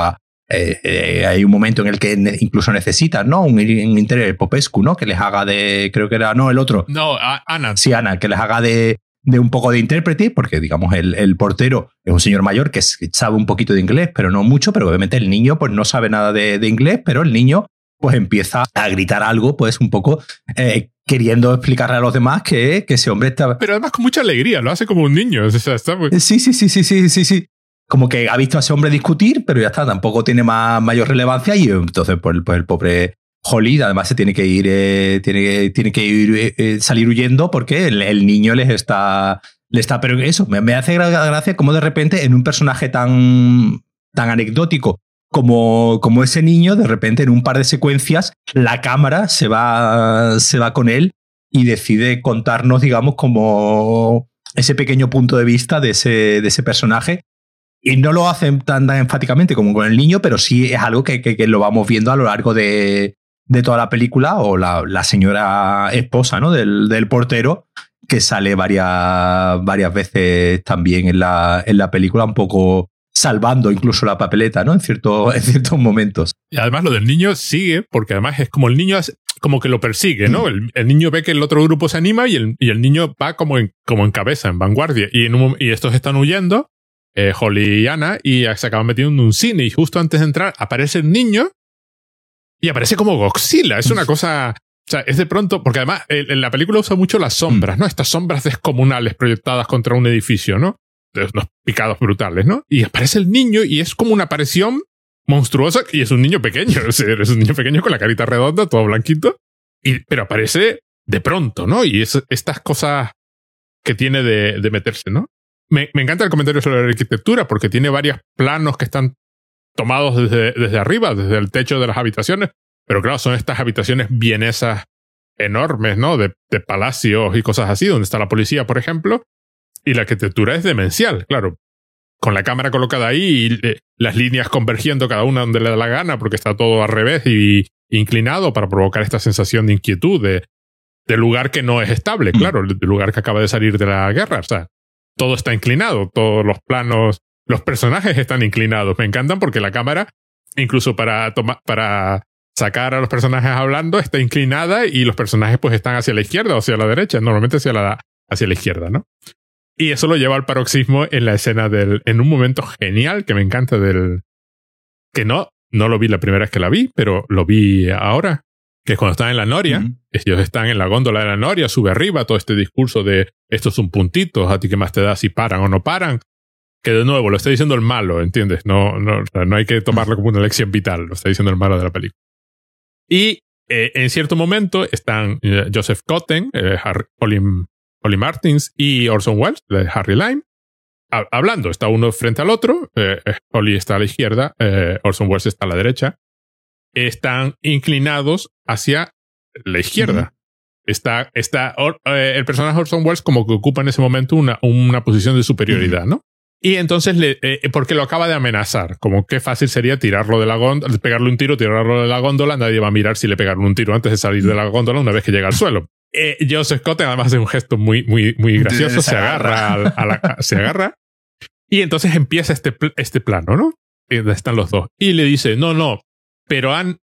eh, eh, hay un momento en el que incluso necesitan, ¿no? Un, un interior Popescu, ¿no? Que les haga de, creo que era, no, el otro. No, Ana. Sí, Ana, que les haga de, de un poco de intérprete, porque digamos el, el, portero es un señor mayor que sabe un poquito de inglés, pero no mucho, pero obviamente el niño pues no sabe nada de, de inglés, pero el niño pues empieza a gritar algo, pues un poco eh, queriendo explicarle a los demás que, que, ese hombre está... Pero además con mucha alegría, lo hace como un niño. O sea, está muy... Sí, sí, sí, sí, sí, sí, sí. Como que ha visto a ese hombre discutir, pero ya está, tampoco tiene más, mayor relevancia y entonces pues, pues el pobre Holly además se tiene que ir, eh, tiene, tiene que eh, eh, salir huyendo porque el, el, niño les está, le está, pero eso, me, hace gracia como de repente en un personaje tan, tan anecdótico como, como ese niño, de repente en un par de secuencias, la cámara se va, se va con él y decide contarnos, digamos, como ese pequeño punto de vista de ese, de ese personaje. Y no lo hacen tan, tan enfáticamente como con el niño, pero sí es algo que, que lo vamos viendo a lo largo de, de toda la película, o la, la señora esposa ¿no? del, del, portero, que sale varias, varias veces también en la, en la película, un poco salvando incluso la papeleta, ¿no? En, cierto, en ciertos momentos. Y además lo del niño sigue, porque además es como el niño como que lo persigue, ¿no? El, el, niño ve que el otro grupo se anima y el, y el niño va como en, como en cabeza, en vanguardia. Y, en un, y estos están huyendo, eh, Holly y Anna, y se acaban metiendo en un cine. Y justo antes de entrar aparece el niño y aparece como Godzilla. Es una cosa... O sea, es de pronto, porque además en la película usa mucho las sombras, ¿no? Estas sombras descomunales proyectadas contra un edificio, ¿no? unos picados brutales, ¿no? Y aparece el niño y es como una aparición monstruosa y es un niño pequeño, es un niño pequeño con la carita redonda, todo blanquito, y, pero aparece de pronto, ¿no? Y es estas cosas que tiene de, de meterse, ¿no? Me, me, encanta el comentario sobre la arquitectura porque tiene varios planos que están tomados desde, desde arriba, desde el techo de las habitaciones, pero claro, son estas habitaciones vienesas enormes, ¿no? De, de palacios y cosas así, donde está la policía, por ejemplo, y la arquitectura es demencial, claro. Con la cámara colocada ahí y eh, las líneas convergiendo cada una donde le da la gana porque está todo al revés y inclinado para provocar esta sensación de inquietud de, de lugar que no es estable, mm. claro, de lugar que acaba de salir de la guerra. O sea, todo está inclinado, todos los planos, los personajes están inclinados. Me encantan porque la cámara, incluso para tomar, para sacar a los personajes hablando, está inclinada y los personajes pues están hacia la izquierda o hacia la derecha, normalmente hacia la, hacia la izquierda, ¿no? Y eso lo lleva al paroxismo en la escena del, en un momento genial que me encanta del, que no, no lo vi la primera vez que la vi, pero lo vi ahora, que es cuando están en la Noria, mm. ellos están en la góndola de la Noria, sube arriba todo este discurso de esto es un puntito, a ti qué más te da si paran o no paran, que de nuevo lo está diciendo el malo, ¿entiendes? No, no, no hay que tomarlo como una lección vital, lo está diciendo el malo de la película. Y eh, en cierto momento están eh, Joseph Cotten, eh, Harry, Colin, Holly Martins y Orson Welles, de Harry Lime, hablando. Está uno frente al otro. Eh, Holly está a la izquierda, Orson Welles está a la derecha. Están inclinados hacia la izquierda. Está, está el personaje Orson Welles como que ocupa en ese momento una, una posición de superioridad, ¿no? Y entonces, le, eh, porque lo acaba de amenazar, como qué fácil sería tirarlo de la góndola, pegarle un tiro, tirarlo de la góndola, nadie va a mirar si le pegaron un tiro antes de salir de la góndola una vez que llega al suelo eh, Joseph Scott además hace un gesto muy, muy, muy gracioso, se agarra, a, la, se agarra y entonces empieza este, este plano, ¿no? Están los dos. Y le dice, no, no, pero han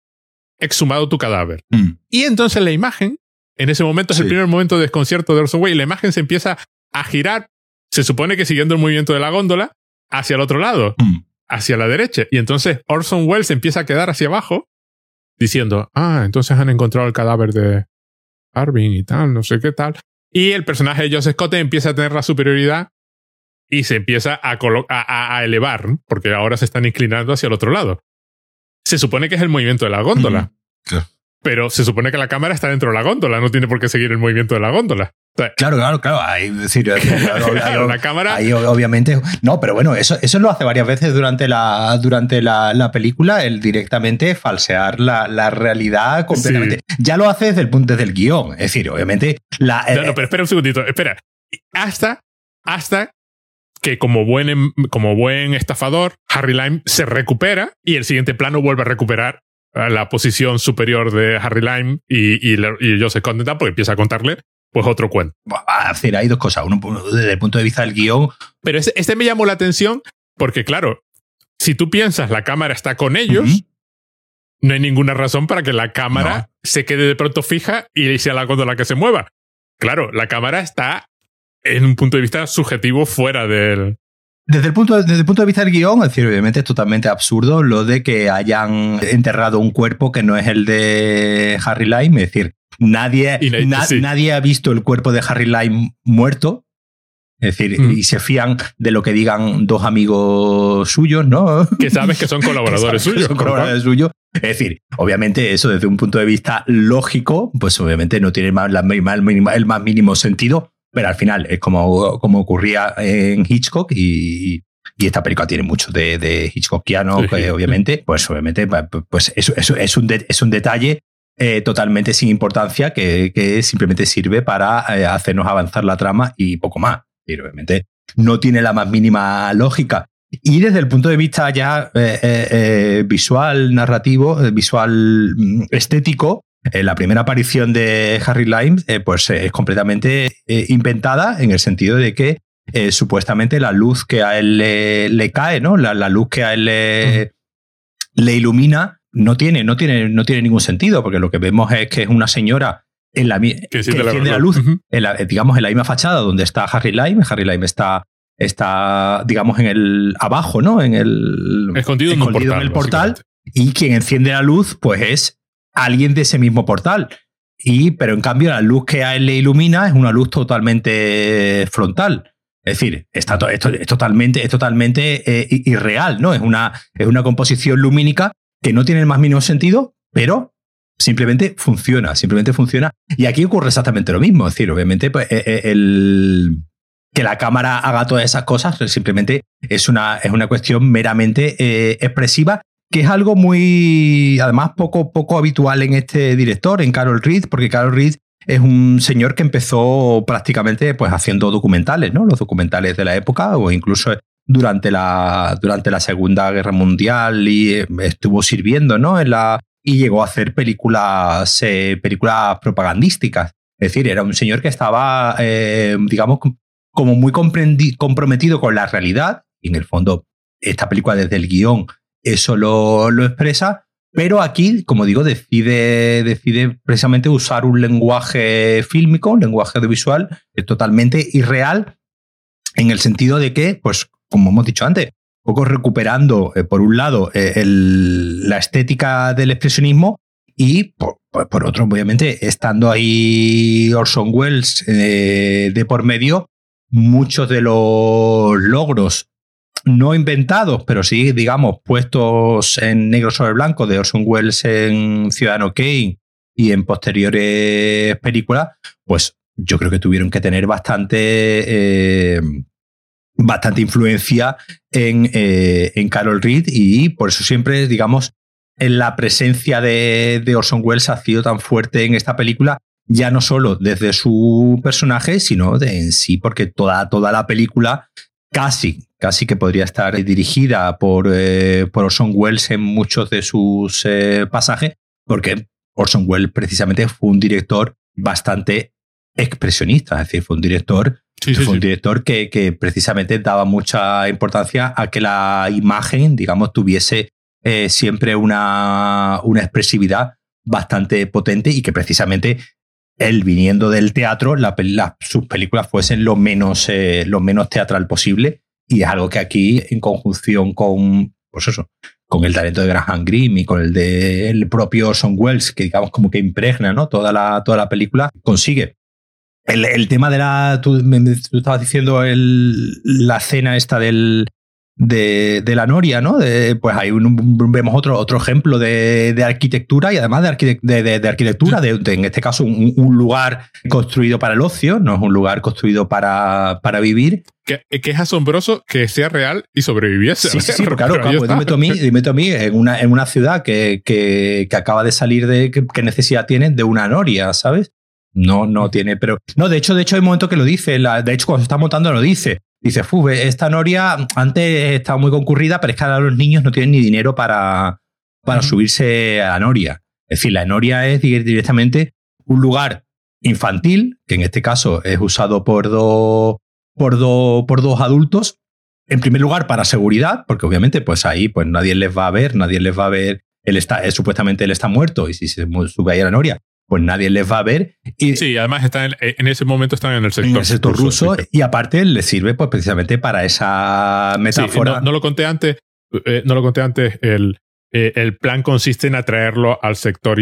exhumado tu cadáver. Mm. Y entonces la imagen, en ese momento es el primer momento de desconcierto de Orson Welles, la imagen se empieza a girar, se supone que siguiendo el movimiento de la góndola, hacia el otro lado, mm. hacia la derecha. Y entonces Orson Welles empieza a quedar hacia abajo, diciendo, ah, entonces han encontrado el cadáver de, Arvin y tal, no sé qué tal. Y el personaje de Joseph Scott empieza a tener la superioridad y se empieza a, a, a, elevar, porque ahora se están inclinando hacia el otro lado. Se supone que es el movimiento de la góndola. Pero se supone que la cámara está dentro de la góndola, no tiene por qué seguir el movimiento de la góndola. Claro, claro, claro. Ahí, decir, cámara. Ahí, obviamente. No, pero bueno, eso, eso lo hace varias veces durante la, durante la, la película, el directamente falsear la, la realidad completamente. Ya lo hace desde el punto del guion. Es decir, obviamente. La, no, no, pero espera un segundito. Espera. Hasta, hasta que como buen, em, como buen estafador, Harry Lime se recupera y el siguiente plano vuelve a recuperar la posición superior de Harry Lime y, y, y contentan porque empieza a contarle pues otro cuento. A decir, hay dos cosas. Uno desde el punto de vista del guion. Pero este, este me llamó la atención porque, claro, si tú piensas la cámara está con ellos, no hay ninguna razón para que la cámara se quede de pronto fija y sea la la que se mueva. Claro, la cámara está en un punto de vista subjetivo fuera del, desde el, punto, desde el punto de vista del guion, es decir, obviamente es totalmente absurdo lo de que hayan enterrado un cuerpo que no es el de Harry Lime. Es decir, nadie, nadie ha visto el cuerpo de Harry Lime muerto. Es decir, mm. y se fían de lo que digan dos amigos suyos, ¿no? Que sabes que son colaboradores suyos. Son colaboradores suyos. Es decir, obviamente eso desde un punto de vista lógico, pues obviamente no tiene más, el más mínimo sentido, pero al final es como, como ocurría en Hitchcock y, y esta película tiene mucho de, de Hitchcockiano, obviamente, pues obviamente pues eso, eso es, un es un detalle eh, totalmente sin importancia que, que simplemente sirve para eh, hacernos avanzar la trama y poco más. Y obviamente no tiene la más mínima lógica. Y desde el punto de vista ya eh, visual, narrativo, visual mm, estético, eh, la primera aparición de Harry Lime eh, pues, eh, es completamente inventada en el sentido de que supuestamente la luz que a él le, cae, ¿no? La, luz que a él le, ilumina no tiene, no, tiene, no tiene ningún sentido, porque lo que vemos es que es una señora en la, que, enciende la, luz, digamos, en la misma fachada donde está Harry Lime. Harry Lime está está, digamos, en el abajo, ¿no? En el escondido, en, el portal. Y quien enciende la luz, pues es alguien de ese mismo portal. Y, pero en cambio, la luz que a él le ilumina es una luz totalmente frontal. Es decir, está esto, es totalmente, es totalmente eh, irreal, ¿no? Es una, es una composición lumínica que no tiene el más mínimo sentido, pero simplemente funciona, simplemente funciona. Y aquí ocurre exactamente lo mismo. Es decir, obviamente, pues, eh, eh, el, que la cámara haga todas esas cosas simplemente es una, es una cuestión meramente expresiva que es algo muy, además, poco, poco habitual en este director, en Carol Reed, porque Carol Reed es un señor que empezó prácticamente pues, haciendo documentales, ¿no? Los documentales de la época, o incluso durante la, durante la Segunda Guerra Mundial y eh, estuvo sirviendo, ¿no? En la, y llegó a hacer películas, eh, películas propagandísticas. Es decir, era un señor que estaba, eh, digamos, como muy comprometido con la realidad. Y en el fondo, esta película desde el guion eso lo, expresa, pero aquí, como digo, decide, decide precisamente usar un lenguaje fílmico, un lenguaje audiovisual totalmente irreal, en el sentido de que, pues, como hemos dicho antes, un poco recuperando, eh, por un lado, eh, la estética del expresionismo y, por, otro, obviamente, estando ahí Orson Welles eh, de por medio, muchos de los logros no inventados, pero sí, digamos, puestos en negro sobre blanco de Orson Welles en Ciudadano Kane y en posteriores películas, pues yo creo que tuvieron que tener bastante, bastante influencia en, eh, en Carol Reed y por eso siempre, digamos, en la presencia de, de Orson Welles ha sido tan fuerte en esta película ya no solo desde su personaje, sino de en sí, porque toda, toda la película casi, casi que podría estar dirigida por, eh, por Orson Welles en muchos de sus eh, pasajes, porque Orson Welles precisamente fue un director bastante expresionista, es decir, fue un director, fue un director que, que, precisamente daba mucha importancia a que la imagen, digamos, tuviese eh, siempre una, una expresividad bastante potente y que precisamente él viniendo del teatro, la, sus películas fuesen lo menos, eh, lo menos teatral posible. Y es algo que aquí, en conjunción con, pues eso, con el talento de Graham Greene y con el del propio Son Wells, que digamos como que impregna ¿no? toda, la, toda la película, consigue. El, tema de la. Tú, tú estabas diciendo el, la escena esta del, de, de, la Noria, ¿no? pues hay un, vemos otro, otro ejemplo de, de arquitectura y además de, de arquitectura, de, en este caso un, un, lugar construido para el ocio, no es un lugar construido para, para vivir. Que, que, es asombroso que sea real y sobreviviese. Sí, sí, sí claro, claro dime tú a mí, dime a mí en, una, en una ciudad que, que, que acaba de salir de qué necesidad tiene de una Noria, ¿sabes? No, no tiene, pero no, de hecho, de hecho hay un momento que lo dice, la, de hecho cuando se está montando lo dice. Dice, Fube, esta noria antes estaba muy concurrida, pero es que ahora los niños no tienen ni dinero para, para subirse a la noria. Es decir, la noria es directamente un lugar infantil, que en este caso es usado por, dos por, por dos adultos. En primer lugar, para seguridad, porque obviamente pues ahí pues nadie les va a ver, nadie les va a ver. Él está, supuestamente él está muerto y si se sube ahí a la noria, pues nadie les va a ver. Y, sí, además están en, ese momento están en el sector, en el sector ruso, y aparte les sirve pues precisamente para esa metáfora. no, lo conté antes, eh, no lo conté antes, el, eh, el plan consiste en atraerlo al sector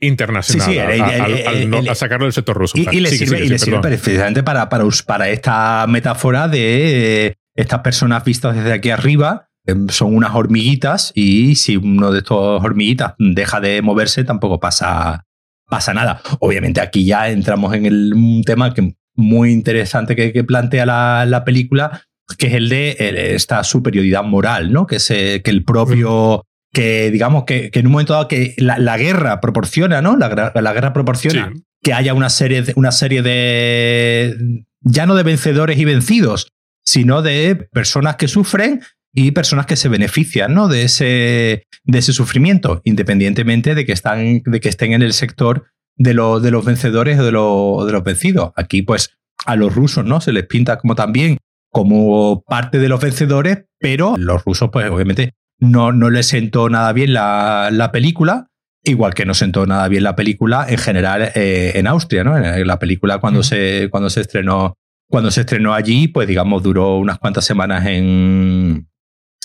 internacional, a, sacarlo del sector ruso. Y, le sirve, y le sirve precisamente para, para, para esta metáfora de eh, estas personas vistas desde aquí arriba son unas hormiguitas y si uno de estos hormiguitas deja de moverse tampoco pasa pasa nada. Obviamente aquí ya entramos en el, un tema que muy interesante que, plantea la, película, que es el de esta superioridad moral, ¿no? Que, se, que el propio... Que digamos que, en un momento dado que la, guerra proporciona, ¿no? La, guerra proporciona que haya una serie, de, una serie de. ya no de vencedores y vencidos, sino de personas que sufren y personas que se benefician ¿no? de, ese, de ese sufrimiento, independientemente de que, están, de que estén en el sector de, de los vencedores o de, de los vencidos. Aquí, pues, a los rusos ¿no? se les pinta como también como parte de los vencedores, pero los rusos, pues, obviamente, no, no les sentó nada bien la, la película. Igual que no sentó nada bien la película en general eh, en Austria, ¿no? En la película cuando, se, cuando se estrenó cuando se estrenó allí, pues digamos, duró unas cuantas semanas en,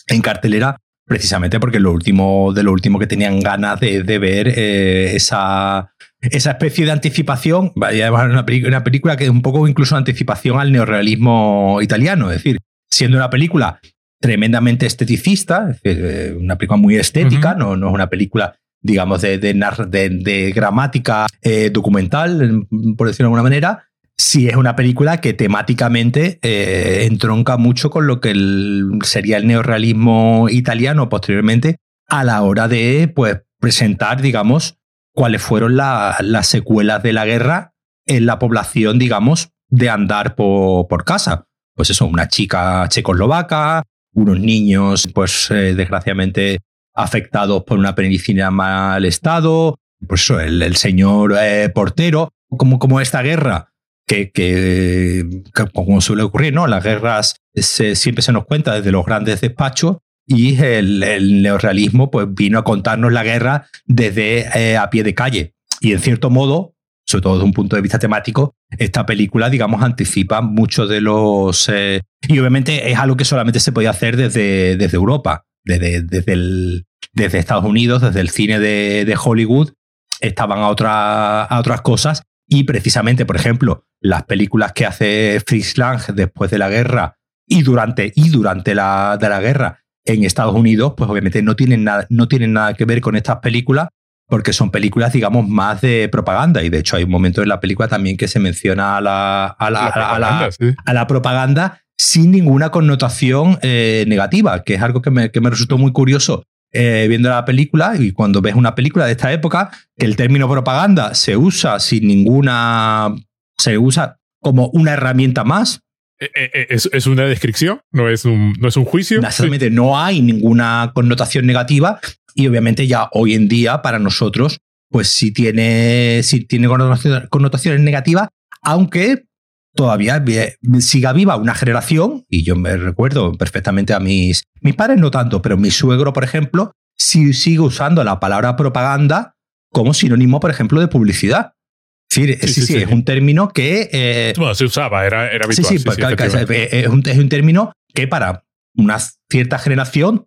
en cartelera precisamente porque lo último, de lo último que tenían ganas de, ver eh, esa, esa especie de anticipación, una, una película que es un poco incluso anticipación al neorrealismo italiano, es decir, siendo una película tremendamente esteticista, eh, una película muy estética, no, no es una película digamos, de, de, de, gramática eh, documental, por decirlo de alguna manera, sí es una película que temáticamente eh, entronca mucho con lo que sería el neorrealismo italiano posteriormente a la hora de pues, presentar, digamos, cuáles fueron las secuelas de la guerra en la población, digamos, de andar por, por casa. Pues eso, una chica checoslovaca, unos niños, pues eh, desgraciadamente afectados por una penicilina mal estado, pues eso, el, señor eh, portero, como, como esta guerra que, como suele ocurrir, ¿no? Las guerras siempre se nos cuenta desde los grandes despachos y el, neorrealismo pues, vino a contarnos la guerra desde eh, a pie de calle. Y en cierto modo, sobre todo desde un punto de vista temático, esta película, digamos, anticipa muchos de los... Eh, y obviamente es algo que solamente se podía hacer desde, desde Europa, desde, desde, el, Estados Unidos, desde el cine de, de Hollywood, estaban a, otra, a otras cosas y precisamente, por ejemplo, las películas que hace Fritz Lang después de la guerra y durante, y durante la, de la guerra en Estados Unidos, pues obviamente no tienen, nada, no tienen nada que ver con estas películas porque son películas, digamos, más de propaganda. Y de hecho hay un momento en la película también que se menciona a la, a la, a la, propaganda sin ninguna connotación eh, negativa, que es algo que me, que me resultó muy curioso eh, viendo la película y cuando ves una película de esta época, que el término propaganda se usa sin ninguna. se usa como una herramienta más. Eh, eh, es, una descripción, no es un, no es un juicio. Naturalmente, no hay ninguna connotación negativa y obviamente ya hoy en día para nosotros, pues sí tiene, sí tiene connotaciones negativas, aunque todavía siga viva una generación, y yo me recuerdo perfectamente a mis, mis padres no tanto, pero mi suegro, por ejemplo, sí sigue usando la palabra propaganda como sinónimo, por ejemplo, de publicidad. Sí, sí, sí, es un término que... Eh, bueno, se usaba, era, era habitual. Sí, sí, pues, es, un, es, un, término que para una cierta generación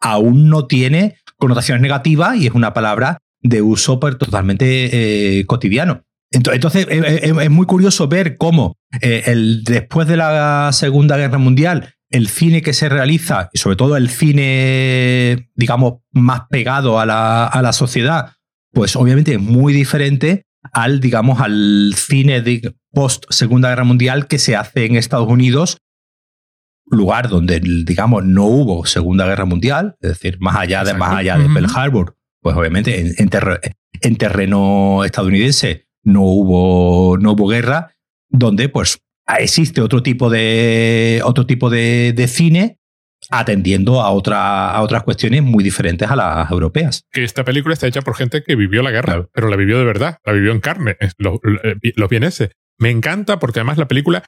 aún no tiene connotaciones negativas y es una palabra de uso pues, totalmente eh, cotidiano. Entonces, es, muy curioso ver cómo eh, el, después de la Segunda Guerra Mundial, el cine que se realiza, y sobre todo el cine, digamos, más pegado a la, a la sociedad, pues obviamente es muy diferente al, digamos, al cine de post Segunda Guerra Mundial que se hace en Estados Unidos, lugar donde, digamos, no hubo Segunda Guerra Mundial, es decir, más allá de, más allá de Pearl Harbor, pues obviamente en, en terreno estadounidense no hubo, no hubo guerra, donde pues existe otro tipo de, otro tipo de, cine atendiendo a, otra, a otras cuestiones muy diferentes a las europeas. Que esta película está hecha por gente que vivió la guerra, pero la vivió de verdad, la vivió en carne, los, los vieneses. Me encanta porque además la película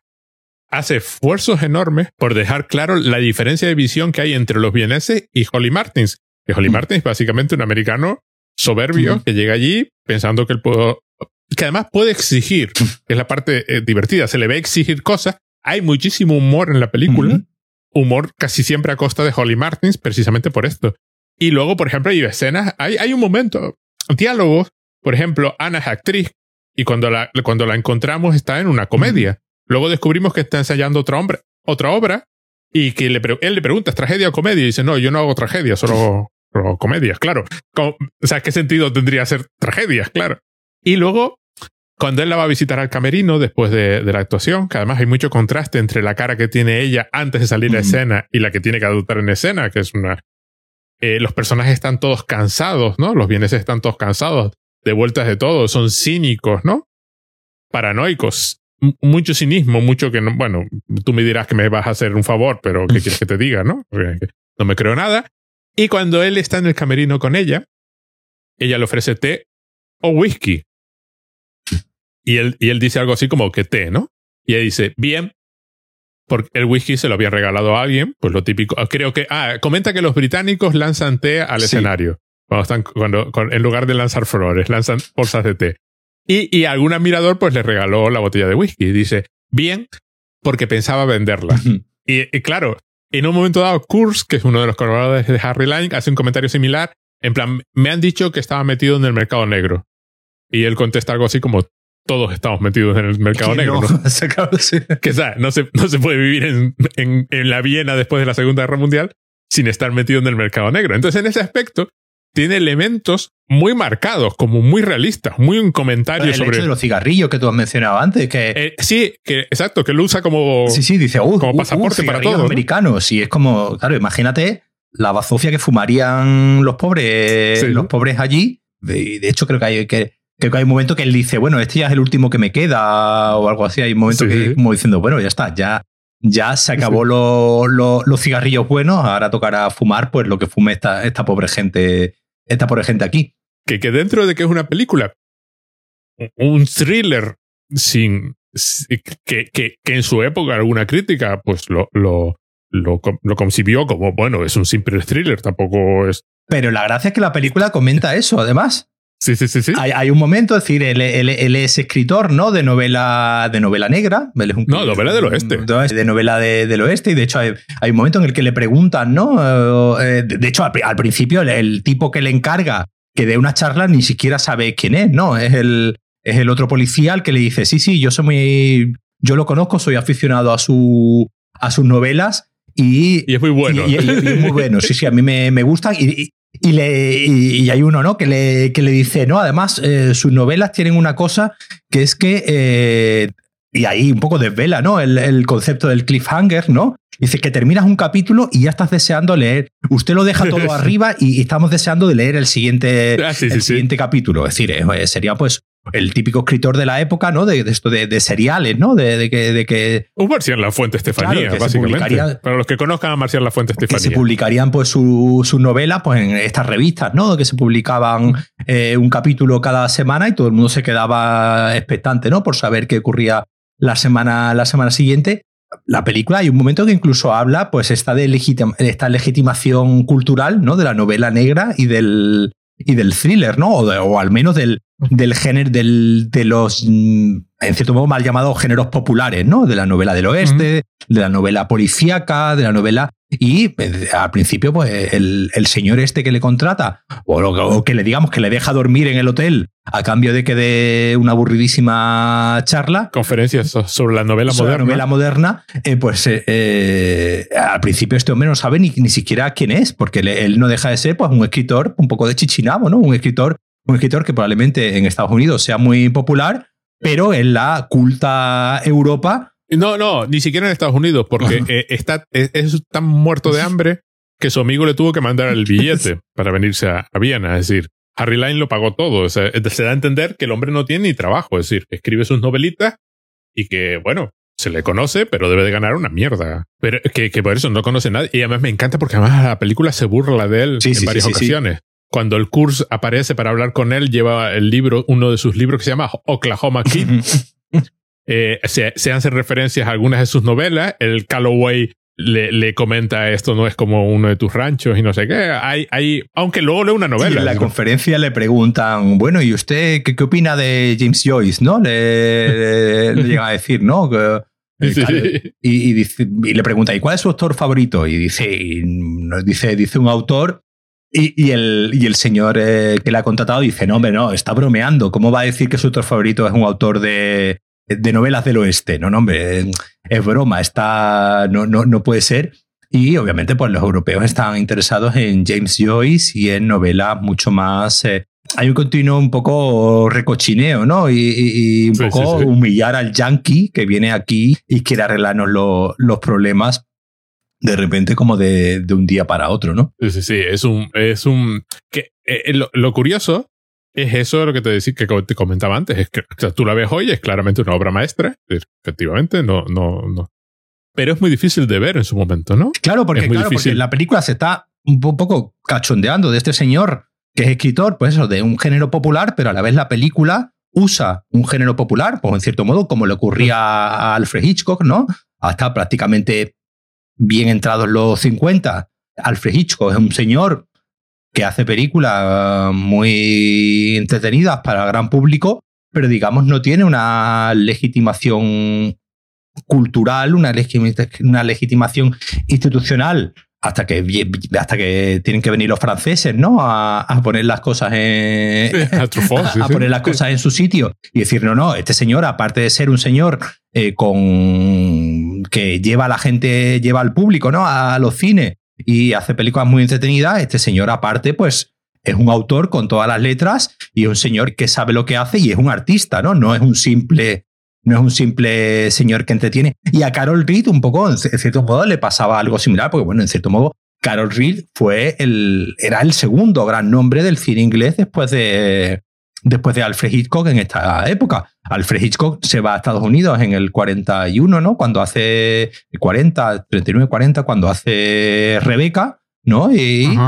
hace esfuerzos enormes por dejar claro la diferencia de visión que hay entre los vieneses y Holly Martins. Que Holly mm. Martins es básicamente un americano soberbio que llega allí pensando que él puede que además puede exigir, que es la parte eh, divertida, se le ve exigir cosas. Hay muchísimo humor en la película, humor casi siempre a costa de Holly Martins, precisamente por esto. Y luego, por ejemplo, hay escenas, hay, hay un momento, diálogos, por ejemplo, Ana es actriz y cuando la, cuando la encontramos está en una comedia. Luego descubrimos que está ensayando otra, hombre, otra obra y que le, él le pregunta, ¿es tragedia o comedia? Y dice, no, yo no hago tragedia, solo, comedias, claro. o sea, ¿qué sentido tendría ser tragedias? Claro. Y luego, cuando él la va a visitar al camerino después de, la actuación, que además hay mucho contraste entre la cara que tiene ella antes de salir a escena y la que tiene que adoptar en escena, que es una... Eh, los personajes están todos cansados, ¿no? Los bienes están todos cansados, de vueltas de todo, son cínicos, ¿no? Paranoicos, mucho cinismo, mucho que no, bueno, tú me dirás que me vas a hacer un favor, pero ¿qué quieres que te diga, no? No me creo nada. Y cuando él está en el camerino con ella, ella le ofrece té o whisky. Y él, y él dice algo así como que té, ¿no? Y ella dice, bien, porque el whisky se lo había regalado a alguien, pues lo típico. Creo que, ah, comenta que los británicos lanzan té al escenario. Cuando están, cuando, en lugar de lanzar flores, lanzan bolsas de té. Y, y algún admirador pues le regaló la botella de whisky. Y dice, bien, porque pensaba venderla. y, claro, en un momento dado, Kurz, que es uno de los colaboradores de Harry Line, hace un comentario similar. En plan, me han dicho que estaba metido en el mercado negro. Y él contesta algo así como, todos estamos metidos en el mercado negro. No, que no se, no se puede vivir en, en, en, la Viena después de la Segunda Guerra Mundial sin estar metido en el mercado negro. Entonces, en ese aspecto, tiene elementos muy marcados, como muy realistas, muy un comentario el sobre. Hecho de los cigarrillos que tú has mencionado antes, que. Eh, sí, que, exacto, que lo usa como. Sí, sí, dice, uh, como uh, pasaporte para todos. americanos. Y es como, claro, imagínate la bazofia que fumarían los pobres, los pobres allí. De, de hecho, creo que hay que. Creo que hay un momento que él dice, bueno, este ya es el último que me queda, o algo así. Hay un momento que, como diciendo, bueno, ya está, ya, ya se acabó los cigarrillos buenos, ahora tocará fumar, pues lo que fume esta, esta pobre gente esta por ejemplo aquí. Que, que dentro de que es una película, un thriller sin que, que, que en su época alguna crítica pues lo, lo, lo, lo, concibió como, bueno, es un simple thriller, tampoco es... Pero la gracia es que la película comenta eso, además. Sí, sí, sí, sí. Hay, hay un momento, es decir, él, él, él, es escritor, ¿no? De novela, de novela negra. es un, no, novela del oeste. De novela de, del oeste. Y de hecho, hay, hay, un momento en el que le preguntan, ¿no? Eh, de, hecho, al, al principio, el, el, tipo que le encarga que dé una charla ni siquiera sabe quién es, ¿no? Es el, es el otro policía al que le dice, sí, sí, yo soy muy. Yo lo conozco, soy aficionado a, su, a sus novelas. Y, y, es muy bueno. Y, y, y, es muy bueno, sí, sí, a mí me, me gustan. Y, y, le, y, hay uno, ¿no? Que le, que le dice, no, además, eh, sus novelas tienen una cosa que es que, eh, y ahí un poco desvela, ¿no? El, el, concepto del cliffhanger, ¿no? Dice que terminas un capítulo y ya estás deseando leer. Usted lo deja todo arriba y, estamos deseando de leer el siguiente, ah, sí, sí, el siguiente capítulo. Es decir, eh, sería pues el típico escritor de la época, ¿no? De, esto de, de, seriales, ¿no? De, de, que, de que. Un Marcial La Fuente Estefanía, claro, básicamente. Para los que conozcan a Marcial La Fuente Estefanía. Que se publicarían, pues, sus su novelas, pues, en estas revistas, ¿no? Que se publicaban eh, un capítulo cada semana y todo el mundo se quedaba expectante, ¿no? Por saber qué ocurría la semana, la semana siguiente. La película hay un momento que incluso habla, pues, esta de legitima, esta legitimación cultural, ¿no? De la novela negra y del, y del thriller, ¿no? O, de, o al menos del, del género del, de los, mm, en cierto modo, mal llamados géneros populares, ¿no? De la novela del oeste, de la novela policíaca, de la novela. Y eh, al principio, pues el, el señor este que le contrata, o, o, que le digamos que le deja dormir en el hotel a cambio de que dé una aburridísima charla. Conferencias sobre la novela sobre moderna. La novela moderna, eh, pues eh, eh, al principio este hombre no sabe ni, ni siquiera quién es, porque le, él no deja de ser pues, un escritor un poco de chichinabo, ¿no? Un escritor un escritor que probablemente en Estados Unidos sea muy popular, pero en la culta Europa. No, no, ni siquiera en Estados Unidos, porque eh, está, es, es, tan muerto de hambre que su amigo le tuvo que mandar el billete para venirse a, a Viena. Es decir, Harry Line lo pagó todo. O sea, se da a entender que el hombre no tiene ni trabajo. Es decir, escribe sus novelitas y que, bueno, se le conoce, pero debe de ganar una mierda. Pero que, que por eso no conoce nadie. Y además me encanta porque además la película se burla de él sí, en sí, varias sí, ocasiones cuando el Kurz aparece para hablar con él, lleva el libro, uno de sus libros que se llama Oklahoma Kid. eh, se, se, hacen referencias a algunas de sus novelas. El Calloway le, comenta esto no es como uno de tus ranchos y no sé qué. Hay, hay, aunque luego lee una novela. en la conferencia le preguntan, bueno, ¿y usted qué, opina de James Joyce? ¿No? Le, llega a decir, ¿no? Y, dice, y, le pregunta, ¿y cuál es su autor favorito? Y dice, dice, dice un autor y, el, y, el, señor eh, que le ha contratado dice, no, hombre, no, está bromeando. ¿Cómo va a decir que su autor favorito es un autor de, de novelas del oeste? No, no, hombre, es broma, está, no, no, no puede ser. Y obviamente, pues los europeos están interesados en James Joyce y en novelas mucho más... Eh, hay un continuo un poco recochineo, ¿no? Y, un poco humillar al yankee que viene aquí y quiere arreglarnos los problemas de repente como de, un día para otro, ¿no? Sí, sí, sí, es un... Es un que, eh, eh, lo, curioso es eso lo que te decía, que te comentaba antes, es que tú la ves hoy, es claramente una obra maestra, efectivamente, no, no, no. Pero es muy difícil de ver en su momento, ¿no? Claro, porque, claro, porque la película se está un poco cachondeando de este señor que es escritor, pues eso, de un género popular, pero a la vez la película usa un género popular, pues en cierto modo, como le ocurría a Alfred Hitchcock, ¿no? Hasta prácticamente bien entrados los 50. Alfred Hitchcock es un señor que hace películas muy entretenidas para el gran público, pero digamos no tiene una legitimación cultural, una, una legitimación institucional hasta que, hasta que tienen que venir los franceses, ¿no? A, poner las cosas en. a, poner las cosas en su sitio y decir, no, no, este señor, aparte de ser un señor eh, con que lleva a la gente, lleva al público, ¿no? A los cines y hace películas muy entretenidas, este señor, aparte, pues. Es un autor con todas las letras y es un señor que sabe lo que hace y es un artista, ¿no? No es un simple no es un simple señor que entretiene. Y a Carol Reed, un poco, en cierto modo, le pasaba algo similar, porque, bueno, en cierto modo, Carol Reed fue el, era el segundo gran nombre del cine inglés después de, después de Alfred Hitchcock en esta época. Alfred Hitchcock se va a Estados Unidos en el 41, ¿no? Cuando hace 40, 39, 40, cuando hace Rebeca, ¿no? Y,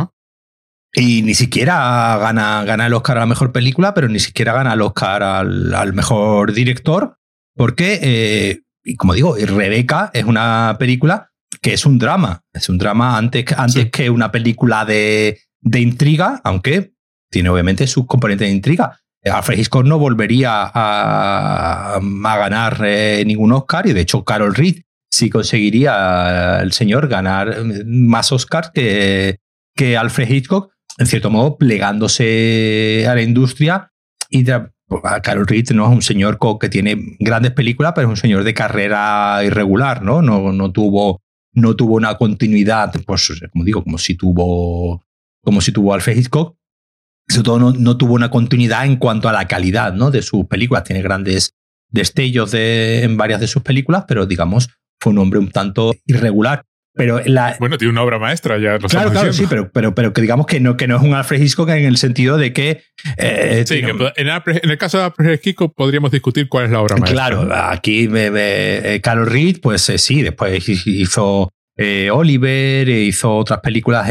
y ni siquiera gana, gana el Oscar a la mejor película, pero ni siquiera gana el Oscar al, al mejor director. Porque, eh, y como digo, Rebeca es una película que es un drama. Es un drama antes, antes que una película de, de intriga, aunque tiene obviamente sus componentes de intriga. Alfred Hitchcock no volvería a, ganar eh, ningún Oscar y de hecho Carol Reed sí conseguiría el señor ganar más Oscars que, que Alfred Hitchcock, en cierto modo plegándose a la industria y Carol Reed no es un señor que tiene grandes películas, pero es un señor de carrera irregular, ¿no? No, no, tuvo, no tuvo una continuidad, pues, como digo, como si tuvo, como si tuvo Alfred Hitchcock. Sobre todo no, tuvo una continuidad en cuanto a la calidad ¿no? de sus películas. Tiene grandes destellos de, en varias de sus películas, pero digamos, fue un hombre un tanto irregular. Pero la, bueno, tiene una obra maestra, ya lo Claro, claro, sí, pero, pero, pero que digamos que no, que no es un Alfred Hitchcock en el sentido de que. Eh, sí, que en, el caso de Alfred Hitchcock podríamos discutir cuál es la obra maestra. Claro, aquí me, eh, Carol Reed, pues eh, sí, después hizo Oliver, hizo otras películas.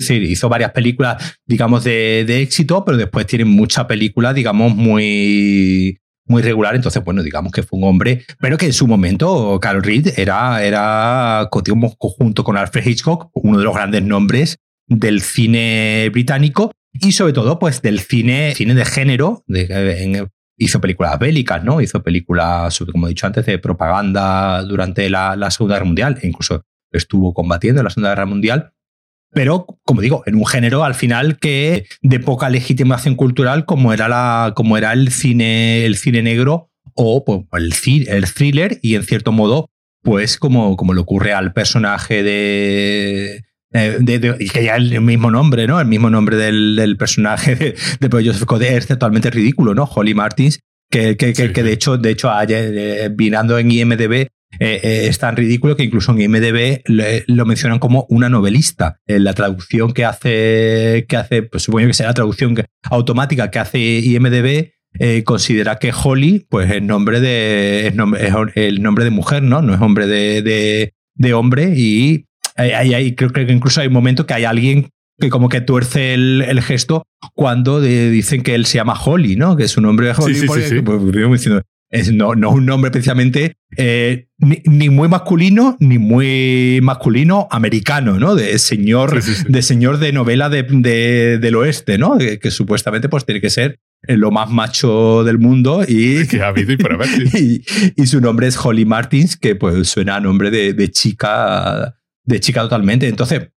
Sí, hizo varias películas, digamos, de, de, éxito, pero después tiene muchas películas, digamos, muy, muy regular, entonces, bueno, digamos que fue un hombre, pero que en su momento Carol Reed era, era junto con Alfred Hitchcock, uno de los grandes nombres del cine británico y sobre todo, pues, del cine, cine de género, hizo películas bélicas, ¿no? Hizo películas, como he dicho antes, de propaganda durante la, la Segunda Guerra Mundial, e incluso estuvo combatiendo en la Segunda Guerra Mundial pero como digo, en un género al final que de poca legitimación cultural como era la como era el cine el cine negro o pues, el, el thriller y en cierto modo pues como, como le ocurre al personaje de, que ya el mismo nombre, ¿no? El mismo nombre del, personaje de, de Joseph Code es totalmente ridículo, ¿no? Holly Martins, que, que, que, de hecho, de hecho, eh, vinando en IMDB, eh, eh, es tan ridículo que incluso en IMDB lo mencionan como una novelista. En la traducción que hace, que hace pues supongo que sea la traducción automática que hace IMDB, eh, considera que Holly, pues el nombre de es, el nombre de mujer, ¿no? No es hombre de, de, hombre. Y hay, creo, que incluso hay un momento que hay alguien que como que tuerce el, gesto cuando dicen que él se llama Holly, ¿no? Que es un nombre de Holly. Sí, sí, sí, pues, Es no, no un nombre precisamente eh, ni, muy masculino ni muy masculino americano, ¿no? De señor, De, señor de novela de, del oeste, ¿no? Que, supuestamente pues tiene que ser lo más macho del mundo y, que ha habido y, y, su nombre es Holly Martins, que pues suena a nombre de, chica, de chica totalmente. Entonces,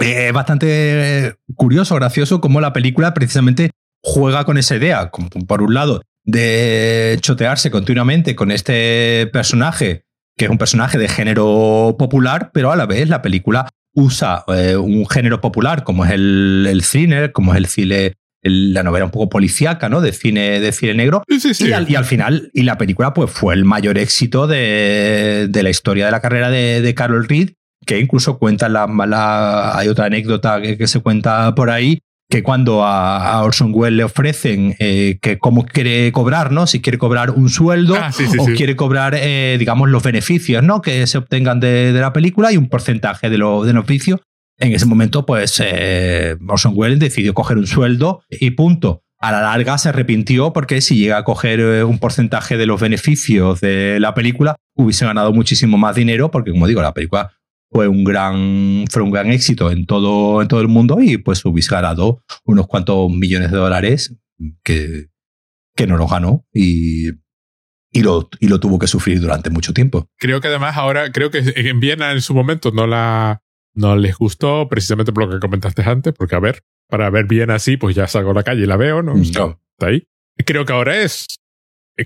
eh, es bastante curioso, gracioso cómo la película precisamente juega con esa idea. Por un lado, de chotearse continuamente con este personaje, que es un personaje de género popular, pero a la vez la película usa eh, un género popular como es el, el thriller, como es el cine, la novela un poco policíaca, ¿no? De cine, de cine negro. Y, al, final, y la película pues fue el mayor éxito de, la historia de la carrera de, Carol Reed, que incluso cuenta la, mala hay otra anécdota que, se cuenta por ahí, que cuando a, Orson Welles le ofrecen eh, que cómo quiere cobrar, ¿no? Si quiere cobrar un sueldo ah, o quiere cobrar, eh, digamos, los beneficios, ¿no? Que se obtengan de, la película y un porcentaje de, lo, de beneficios. En ese momento, pues, eh, Orson Welles decidió coger un sueldo y punto. A la larga se arrepintió porque si llega a coger un porcentaje de los beneficios de la película, hubiese ganado muchísimo más dinero porque, como digo, la película fue un gran, fue un gran éxito en todo, en todo el mundo y pues hubiese ganado unos cuantos millones de dólares que, que no lo ganó y, y, lo, y lo tuvo que sufrir durante mucho tiempo. Creo que además ahora, creo que en Viena en su momento no la no les gustó precisamente por lo que comentaste antes, porque a ver, para ver Viena así, pues ya salgo a la calle y la veo, ¿no? Está ahí. Creo que ahora es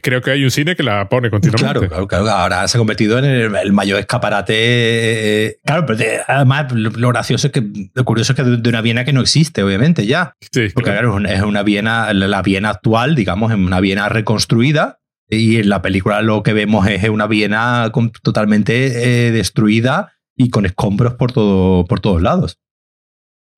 creo que hay un cine que la pone continuamente. Claro, claro, Ahora se ha convertido en el, mayor escaparate. Eh, claro, pero además lo gracioso es que, lo curioso es que de, una Viena que no existe, obviamente, ya. Sí, Porque claro, es una Viena, la Viena actual, digamos, es una Viena reconstruida. Y en la película lo que vemos es una Viena totalmente eh, destruida y con escombros por, todo, por todos lados.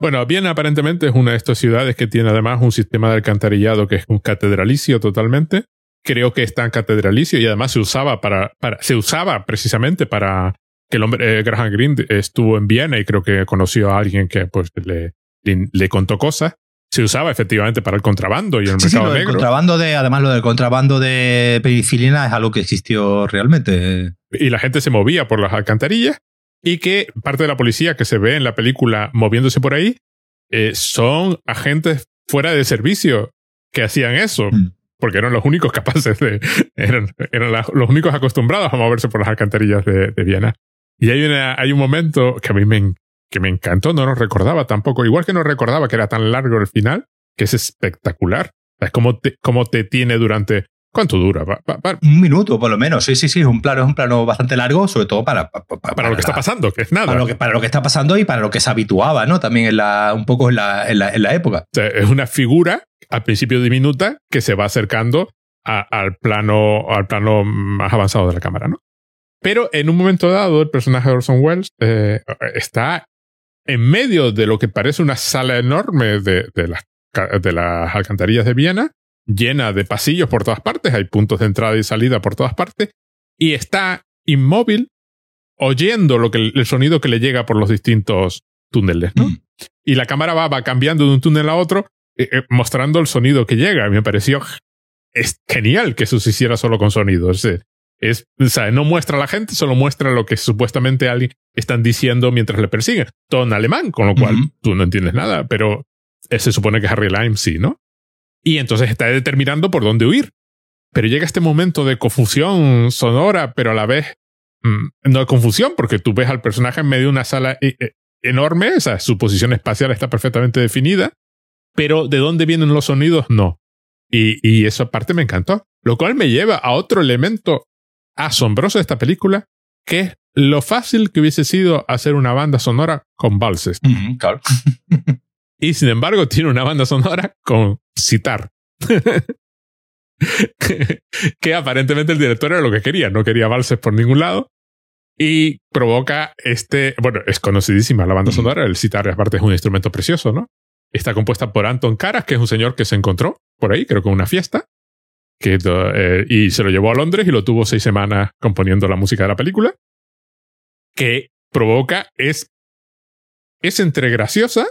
Bueno, Viena aparentemente es una de estas ciudades que tiene además un sistema de alcantarillado que es un catedralicio totalmente creo que es tan catedralicio y además se usaba para, para se usaba precisamente para que el hombre eh, Graham Greene estuvo en Viena y creo que conoció a alguien que pues le, le, contó cosas. Se usaba efectivamente para el contrabando y el mercado negro. contrabando de, además lo del contrabando de penicilina es algo que existió realmente. Y la gente se movía por las alcantarillas y que parte de la policía que se ve en la película moviéndose por ahí eh, son agentes fuera de servicio que hacían eso. Mm porque eran los únicos capaces de, eran, eran los únicos acostumbrados a moverse por las alcantarillas de, Viena. Y hay, una, hay un momento que a mí me, que me encantó, no lo recordaba tampoco, igual que no recordaba que era tan largo el final, que es espectacular. Es como te, como te tiene durante ¿Cuánto dura? Un minuto, por lo menos. Sí, sí, sí. Es un plano, es un plano bastante largo, sobre todo para. Para, lo que está pasando, que es nada. Para lo que, para lo que está pasando y para lo que se habituaba, ¿no? También en la, un poco en la, en la, época. es una figura, al principio diminuta, que se va acercando al, plano, al plano más avanzado de la cámara, ¿no? Pero en un momento dado, el personaje de Orson Welles eh, está en medio de lo que parece una sala enorme de, de, las, de las alcantarillas de Viena llena de pasillos por todas partes, hay puntos de entrada y salida por todas partes, y está inmóvil oyendo lo que, el sonido que le llega por los distintos túneles, ¿no? Mm. Y la cámara va, va, cambiando de un túnel a otro, eh, eh, mostrando el sonido que llega. Me pareció es genial que eso se hiciera solo con sonido. Es, es, o sea, no muestra a la gente, solo muestra lo que supuestamente alguien están diciendo mientras le persiguen. Todo en alemán, con lo cual tú no entiendes nada, pero se supone que Harry Lime sí, ¿no? Y entonces está determinando por dónde huir. Pero llega este momento de confusión sonora, pero a la vez mm, no hay confusión, porque tú ves al personaje en medio de una sala eh, eh, enorme, o sea, su posición espacial está perfectamente definida, pero de dónde vienen los sonidos, no. Y, y esa parte me encantó. Lo cual me lleva a otro elemento asombroso de esta película, que es lo fácil que hubiese sido hacer una banda sonora con valses. claro. Y sin embargo, tiene una banda sonora con citar. que, aparentemente el director era lo que quería, no quería valses por ningún lado. Y provoca este. Bueno, es conocidísima la banda sonora, el citar aparte es un instrumento precioso, ¿no? Está compuesta por Anton Karas, que es un señor que se encontró por ahí, creo que en una fiesta. Que, eh, y se lo llevó a Londres y lo tuvo seis semanas componiendo la música de la película. Que provoca es. Es entre graciosa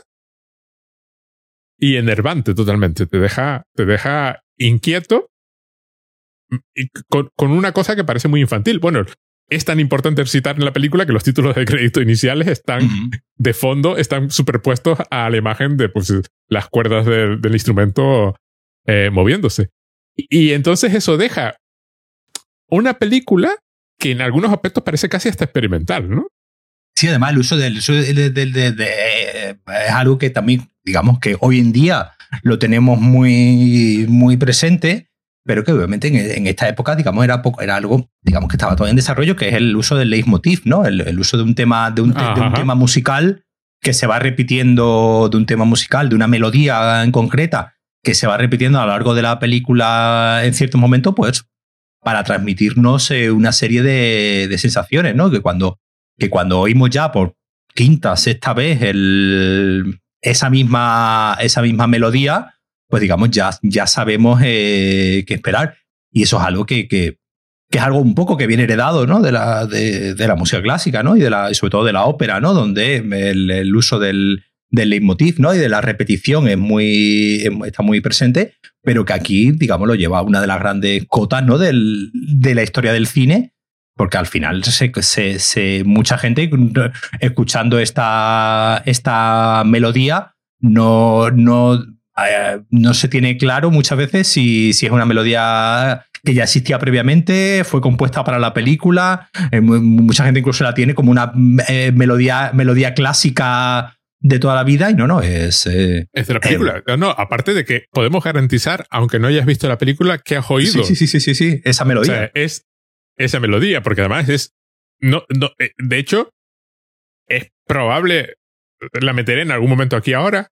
y enervante totalmente. Te deja, te deja inquieto con, con, una cosa que parece muy infantil. Bueno, es tan importante citar en la película que los títulos de crédito iniciales están de fondo, están superpuestos a la imagen de pues, las cuerdas del instrumento eh, moviéndose. Y, entonces eso deja una película que en algunos aspectos parece casi hasta experimental, ¿no? Sí, además el uso del... es algo que también, digamos que hoy en día lo tenemos muy, muy presente pero que obviamente en, esta época, digamos, era, poco, era algo, digamos, que estaba todavía en desarrollo, que es el uso del leitmotiv, ¿no? El, uso de un tema, de un, tema musical que se va repitiendo, de un tema musical, de una melodía en concreta, que se va repitiendo a lo largo de la película en ciertos momentos, pues, para transmitirnos eh, una serie de, sensaciones, ¿no? Que cuando, que cuando oímos ya por quinta, sexta vez el, esa, misma, esa misma melodía, pues digamos, ya, ya sabemos eh, qué esperar. Y eso es algo que, que, es algo un poco que viene heredado ¿no? de, la, de, la música clásica ¿no? y, de la, sobre todo de la ópera, ¿no? donde el, uso del, del leitmotiv ¿no? y de la repetición es muy, está muy presente, pero que aquí, digamos, lo lleva a una de las grandes cotas ¿no? Del, de la historia del cine, porque al final se, se, mucha gente escuchando esta, esta melodía no, no eh, no se tiene claro muchas veces si, si, es una melodía que ya existía previamente, fue compuesta para la película. Eh, mucha gente incluso la tiene como una eh, melodía, melodía clásica de toda la vida y no, no, es... es de la película. no, aparte de que podemos garantizar, aunque no hayas visto la película, que has oído. Sí, sí, sí, sí, sí, esa melodía. es esa melodía, porque además es... No, no, de hecho, es probable, la meteré en algún momento aquí ahora,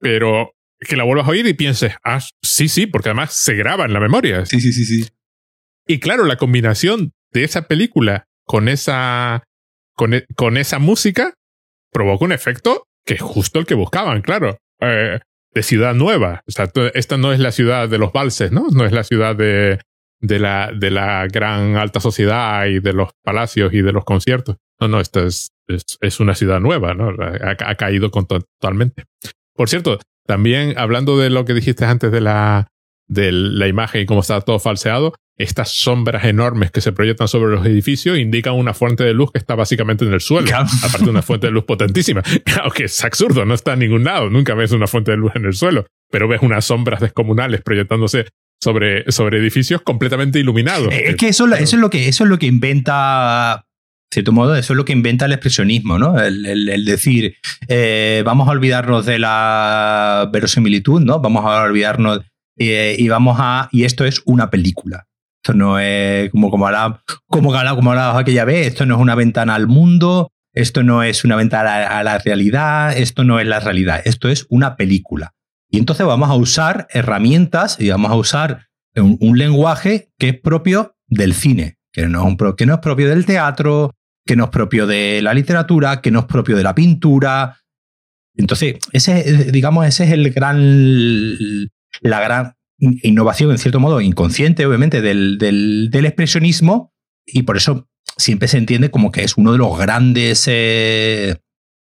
pero que la vuelvas a oír y pienses, ah, sí, sí, porque además se graba en la memoria. Sí, sí, sí, sí. Y claro, la combinación de esa película con esa, con, e, con esa música provoca un efecto que es justo el que buscaban, claro. Eh, de ciudad nueva. O sea, esta no es la ciudad de los valses, ¿no? No es la ciudad de, de, la, de la gran alta sociedad y de los palacios y de los conciertos. No, no, esta es, es, una ciudad nueva, ¿no? Ha, caído totalmente. Por cierto, también hablando de lo que dijiste antes de la, de la imagen y cómo está todo falseado, estas sombras enormes que se proyectan sobre los edificios indican una fuente de luz que está básicamente en el suelo, aparte de una fuente de luz potentísima. Claro que es absurdo, no está en ningún lado, nunca ves una fuente de luz en el suelo, pero ves unas sombras descomunales proyectándose sobre, sobre edificios completamente iluminados. Es que eso, eso, es lo que eso es lo que inventa cierto modo, eso es lo que inventa el expresionismo, ¿no? El, decir, eh, vamos a olvidarnos de la verosimilitud, ¿no? Vamos a olvidarnos eh, y vamos a. Y esto es una película. Esto no es como, como, hablaba, como, como aquella vez, esto no es una ventana al mundo, esto no es una ventana a la realidad, esto no es la realidad, esto es una película. Y entonces vamos a usar herramientas y vamos a usar un, lenguaje que es propio del cine, que no, es que no es propio del teatro, que no es propio de la literatura, que no es propio de la pintura. Entonces, ese, digamos, ese es el gran, la gran innovación, en cierto modo, inconsciente, obviamente, del, del, expresionismo, y por eso siempre se entiende como que es uno de los grandes. Eh,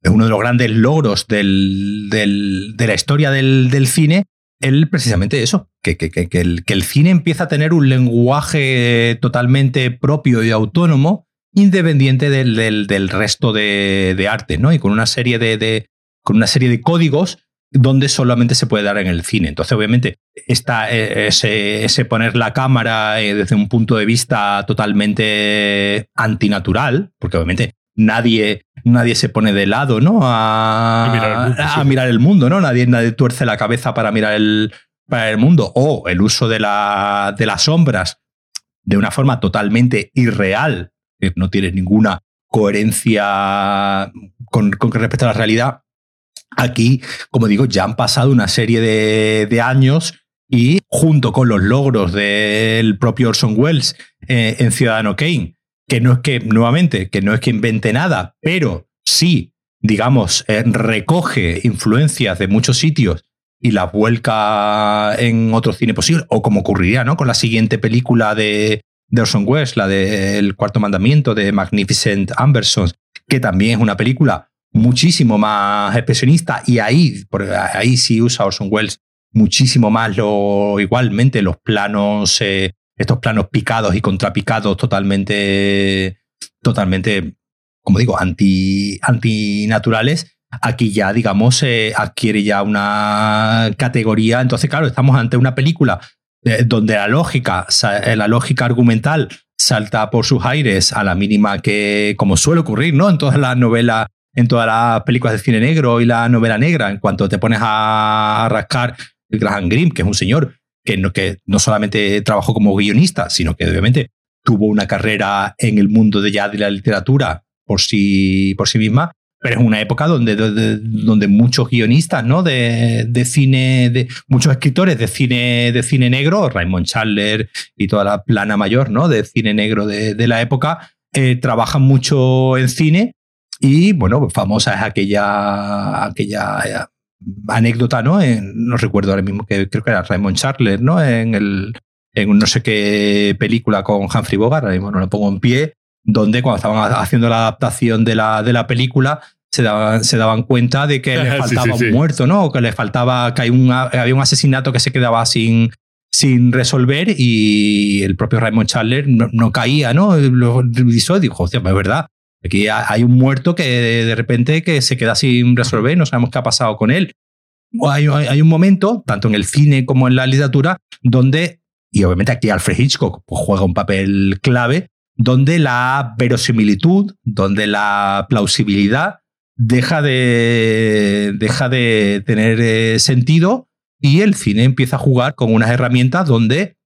uno de los grandes logros del, del, de la historia del, del cine, el precisamente eso, que, que, que, el, que el cine empieza a tener un lenguaje totalmente propio y autónomo independiente del, del, resto de, de, arte, ¿no? Y con una serie de, de, con una serie de códigos donde solamente se puede dar en el cine. Entonces, obviamente, está eh, ese, ese poner la cámara eh, desde un punto de vista totalmente antinatural, porque obviamente nadie, nadie se pone de lado, ¿no? A, mirar, el mundo, ¿no? Nadie, nadie tuerce la cabeza para mirar el, para el mundo. O el uso de, la, de las sombras de una forma totalmente irreal no tiene ninguna coherencia con, con respecto a la realidad. Aquí, como digo, ya han pasado una serie de, años y junto con los logros del propio Orson Welles eh, en Ciudadano Kane, que no es que, nuevamente, que no es que invente nada, pero sí, digamos, eh, recoge influencias de muchos sitios y las vuelca en otro cine posible, o como ocurriría ¿no? con la siguiente película de, Orson Welles, la del Cuarto Mandamiento de Magnificent Amberson, que también es una película muchísimo más expresionista y ahí, ahí sí usa Orson Welles muchísimo más lo igualmente los planos eh, estos planos picados y contrapicados totalmente totalmente como digo anti antinaturales aquí ya digamos eh, adquiere ya una categoría. Entonces claro estamos ante una película eh, donde la lógica la lógica argumental salta por sus aires a la mínima que como suele ocurrir no en todas las novelas en todas las películas de cine negro y la novela negra, en cuanto te pones a, rascar Graham Greene, que es un señor que no, que no solamente trabajó como guionista, sino que obviamente tuvo una carrera en el mundo de ya de la literatura por sí, por sí misma, pero es una época donde, donde, muchos guionistas ¿no? de, de, cine, de muchos escritores de cine, de cine negro, Raymond Chandler y toda la plana mayor ¿no? de cine negro de, de la época, eh, trabajan mucho en cine y bueno, famosa es aquella, aquella eh, anécdota, ¿no? no recuerdo ahora mismo que creo que era Raymond Charler, ¿no? En el en no sé qué película con Humphrey Bogart, ahora mismo no lo pongo en pie, donde cuando estaban haciendo la adaptación de la, de la película se daban, se daban cuenta de que le faltaba un muerto, ¿no? O que le faltaba, que hay un, había un asesinato que se quedaba sin, sin resolver y el propio Raymond Chandler no, caía, ¿no? Lo revisó y dijo, hostia, es verdad, Aquí hay un muerto que de repente que se queda sin resolver, no sabemos qué ha pasado con él. Hay, un momento, tanto en el cine como en la literatura, donde, y obviamente aquí Alfred Hitchcock pues, juega un papel clave, donde la verosimilitud, donde la plausibilidad deja de, deja de tener eh, sentido y el cine empieza a jugar con unas herramientas donde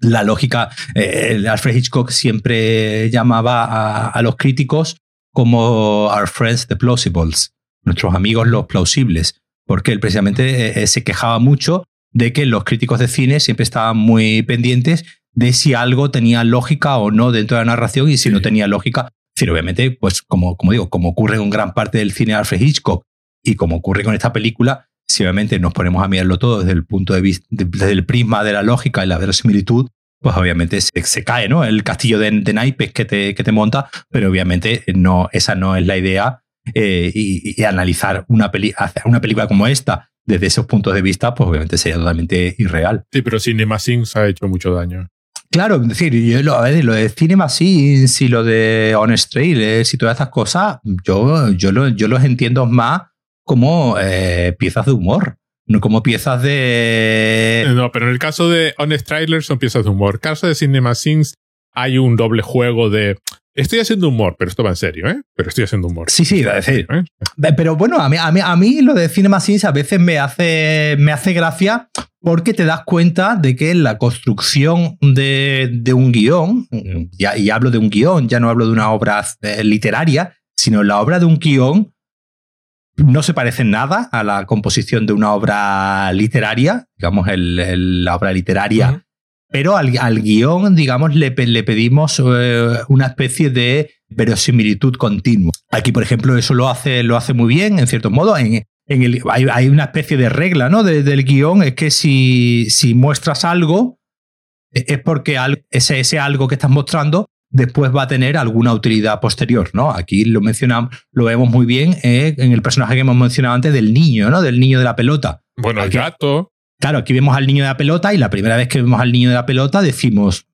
la lógica, eh, Alfred Hitchcock siempre llamaba a, los críticos como our friends the plausibles, nuestros amigos los plausibles, porque él precisamente eh, eh, se quejaba mucho de que los críticos de cine siempre estaban muy pendientes de si algo tenía lógica o no dentro de la narración y si no tenía lógica. obviamente, pues como, como digo, como ocurre en gran parte del cine de Alfred Hitchcock y como ocurre con esta película, si obviamente nos ponemos a mirarlo todo desde el punto de vista, desde el prisma de la lógica y la verosimilitud, pues obviamente se, cae, ¿no? El castillo de, naipes que te, que te monta, pero obviamente no, esa no es la idea. Eh, y, analizar una, peli hacer una película como esta desde esos puntos de vista, pues obviamente sería totalmente irreal. Sí, pero Cinema Sins ha hecho mucho daño. Claro, es decir, yo lo, a ver, lo de Cinema Sins y lo de Honest Trailers y todas estas cosas, yo, yo, yo los entiendo más como eh, piezas de humor, no como piezas de... No, pero en el caso de Honest Trailers son piezas de humor. En el caso de Cinema Sins hay un doble juego de... Estoy haciendo humor, pero esto va en serio, ¿eh? Pero estoy haciendo humor. Sí, sí, decir. ¿eh? Pero bueno, a mí, a, mí, a mí lo de Cinema Sins a veces me hace, me hace gracia porque te das cuenta de que la construcción de, de un guion, ya, y hablo de un guion, ya no hablo de una obra eh, literaria, sino la obra de un guion no se parece en nada a la composición de una obra literaria, digamos, la obra literaria, pero al, guion, digamos, le, pedimos eh, una especie de verosimilitud continua. Aquí, por ejemplo, eso lo hace, lo hace muy bien, en cierto modo. En, el, hay, una especie de regla ¿no? del guion, es que si, si muestras algo, e, es porque ese, ese algo que estás mostrando después va a tener alguna utilidad posterior, ¿no? Aquí lo mencionamos, lo vemos muy bien eh, en el personaje que hemos mencionado antes del niño, ¿no? Del niño de la pelota. Bueno, el gato. Claro, aquí vemos al niño de la pelota y la primera vez que vemos al niño de la pelota decimos,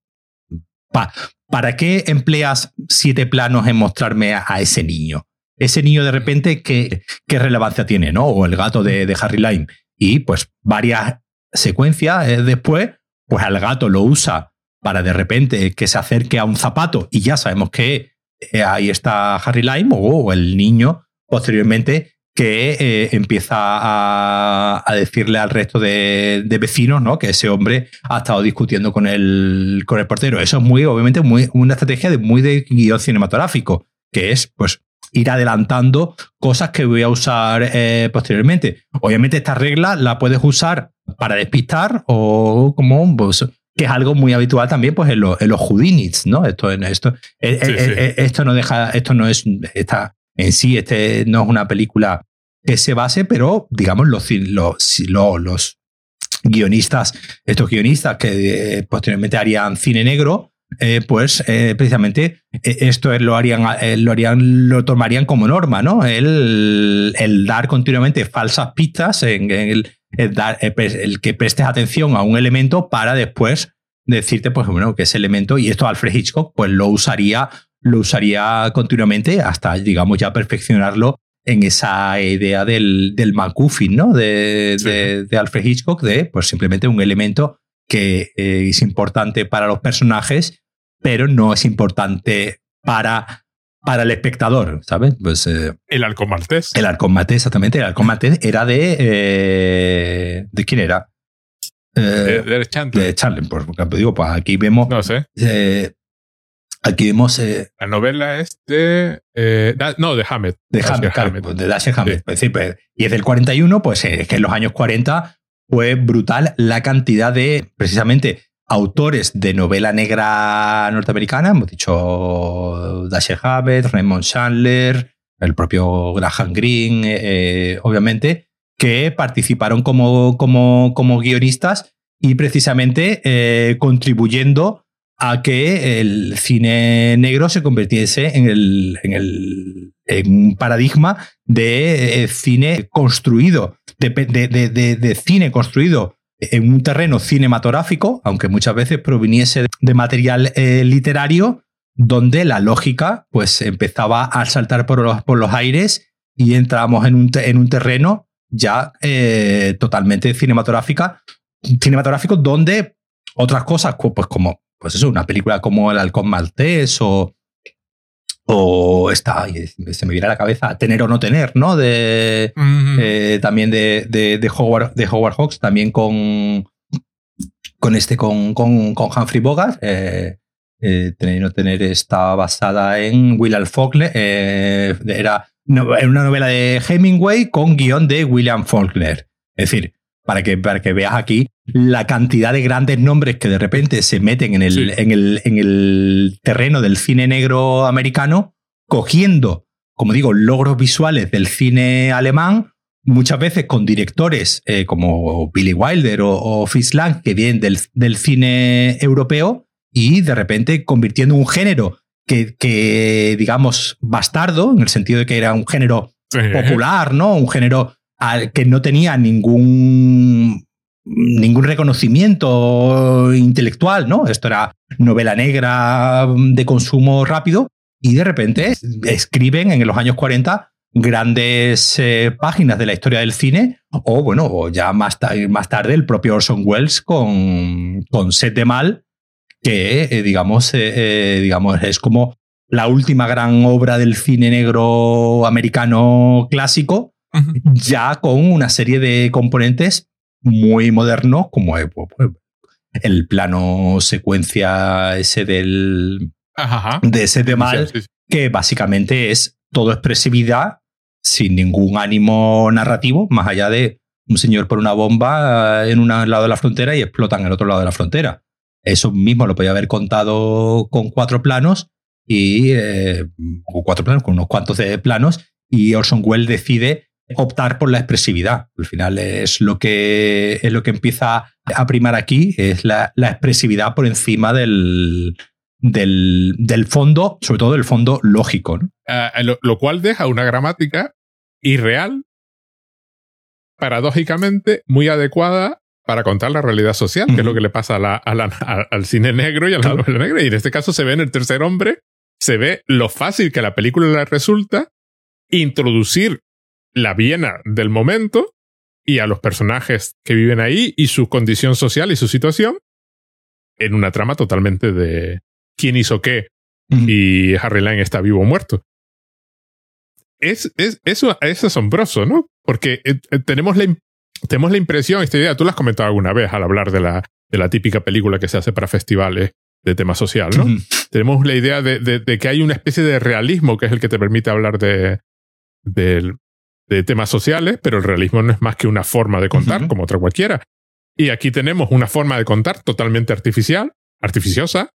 ¿para qué empleas siete planos en mostrarme a, ese niño? Ese niño de repente, ¿qué, qué relevancia tiene, ¿no? O el gato de, de Harry Lime. Y pues varias secuencias eh, después, pues al gato lo usa para de repente que se acerque a un zapato y ya sabemos que eh, ahí está Harry Lime o, el niño posteriormente que eh, empieza a, decirle al resto de, vecinos ¿no? que ese hombre ha estado discutiendo con el, con el portero. Eso es muy, obviamente, muy, una estrategia de muy de guion cinematográfico, que es pues ir adelantando cosas que voy a usar eh, posteriormente. Obviamente esta regla la puedes usar para despistar o como pues, que es algo muy habitual también pues, en, los Houdinits, ¿no? Esto, esto, eh, eh, eh, esto no deja, esto no es, esta, en sí, este no es una película que se base, pero digamos, los, los, los, guionistas, estos guionistas que posteriormente harían cine negro, eh, pues eh, precisamente esto lo harían, lo harían, lo tomarían como norma, ¿no? El, el dar continuamente falsas pistas, en, el, dar, el, que prestes atención a un elemento para después decirte, pues bueno, que ese elemento, y esto Alfred Hitchcock, pues lo usaría, lo usaría continuamente hasta, digamos, ya perfeccionarlo en esa idea del, del ¿no? De, de, Alfred Hitchcock, de pues simplemente un elemento que eh, es importante para los personajes, pero no es importante para, para el espectador, ¿sabes? Pues, eh, el halcón maltés. El halcón maltés, exactamente. El halcón maltés era de... Eh, ¿De quién era? de, de Chandler. De Chandler, por ejemplo. Digo, pues aquí vemos... No sé. Aquí vemos. la novela es de. no, de Hammett. De Hammett, pues, de Dashiell Hammett. Pues, pues, y es del 41, pues es que en los años 40 fue brutal la cantidad de, precisamente, autores de novela negra norteamericana, hemos dicho Dashiell Hammett, Raymond Chandler, el propio Graham Greene, eh, eh, obviamente, que participaron como, como, como guionistas y precisamente eh, contribuyendo a que el cine negro se convirtiese en, el, en, el, en un paradigma de cine construido de, cine construido en un terreno cinematográfico, aunque muchas veces proviniese de material eh, literario, donde la lógica pues empezaba a saltar por los, por los aires y entramos en un, en un terreno ya eh, totalmente cinematográfica, cinematográfico donde otras cosas, pues como pues eso, una película como El Halcón Maltés o, o está, se me viene a la cabeza, tener o no tener, ¿no? De, eh, también de, de, Howard, de Howard Hawks, también con, con este, con, con, con Humphrey Bogart. Eh, eh, tener y no tener está basada en William Faulkner. era en una novela de Hemingway con guion de William Faulkner. Es decir, para que, para que veas aquí la cantidad de grandes nombres que de repente se meten en el, en el, en el terreno del cine negro americano, cogiendo, como digo, logros visuales del cine alemán, muchas veces con directores eh, como Billy Wilder o, o Fritz Lang, que vienen del, del, cine europeo, y de repente convirtiendo un género que, que, digamos, bastardo, en el sentido de que era un género popular, ¿no? Un género que no tenía ningún ningún reconocimiento intelectual, ¿no? Esto era novela negra de consumo rápido y de repente escriben en los años 40 grandes eh, páginas de la historia del cine o bueno, o ya más, más tarde el propio Orson Welles con, con Set de Mal que eh, digamos, eh, digamos es como la última gran obra del cine negro americano clásico ya con una serie de componentes muy modernos, como pues, pues, el plano secuencia ese del de ese tema, que básicamente es todo expresividad sin ningún ánimo narrativo, más allá de un señor por una bomba en un lado de la frontera y explotan en el otro lado de la frontera. Eso mismo lo podía haber contado con cuatro planos y eh, cuatro planos, con unos cuantos de planos, y Orson Welles decide optar por la expresividad. Al final es lo que, es lo que empieza a primar aquí, es la, expresividad por encima del, del, fondo, sobre todo del fondo lógico. Ah, lo, cual deja una gramática irreal, paradójicamente muy adecuada para contar la realidad social, que es lo que le pasa al cine negro y a la novela negra. Y en este caso se ve en el tercer hombre, se ve lo fácil que a la película le resulta introducir la Viena del momento y a los personajes que viven ahí y su condición social y su situación en una trama totalmente de quién hizo qué y Harry Lane está vivo o muerto. Es, es, eso es asombroso, ¿no? Porque eh, eh, tenemos, la, tenemos la impresión, esta idea, tú la has comentado alguna vez al hablar de la, de la típica película que se hace para festivales de tema social, ¿no? Tenemos la idea de, de, que hay una especie de realismo que es el que te permite hablar de, del, de temas sociales, pero el realismo no es más que una forma de contar, como otra cualquiera. Y aquí tenemos una forma de contar totalmente artificial, artificiosa,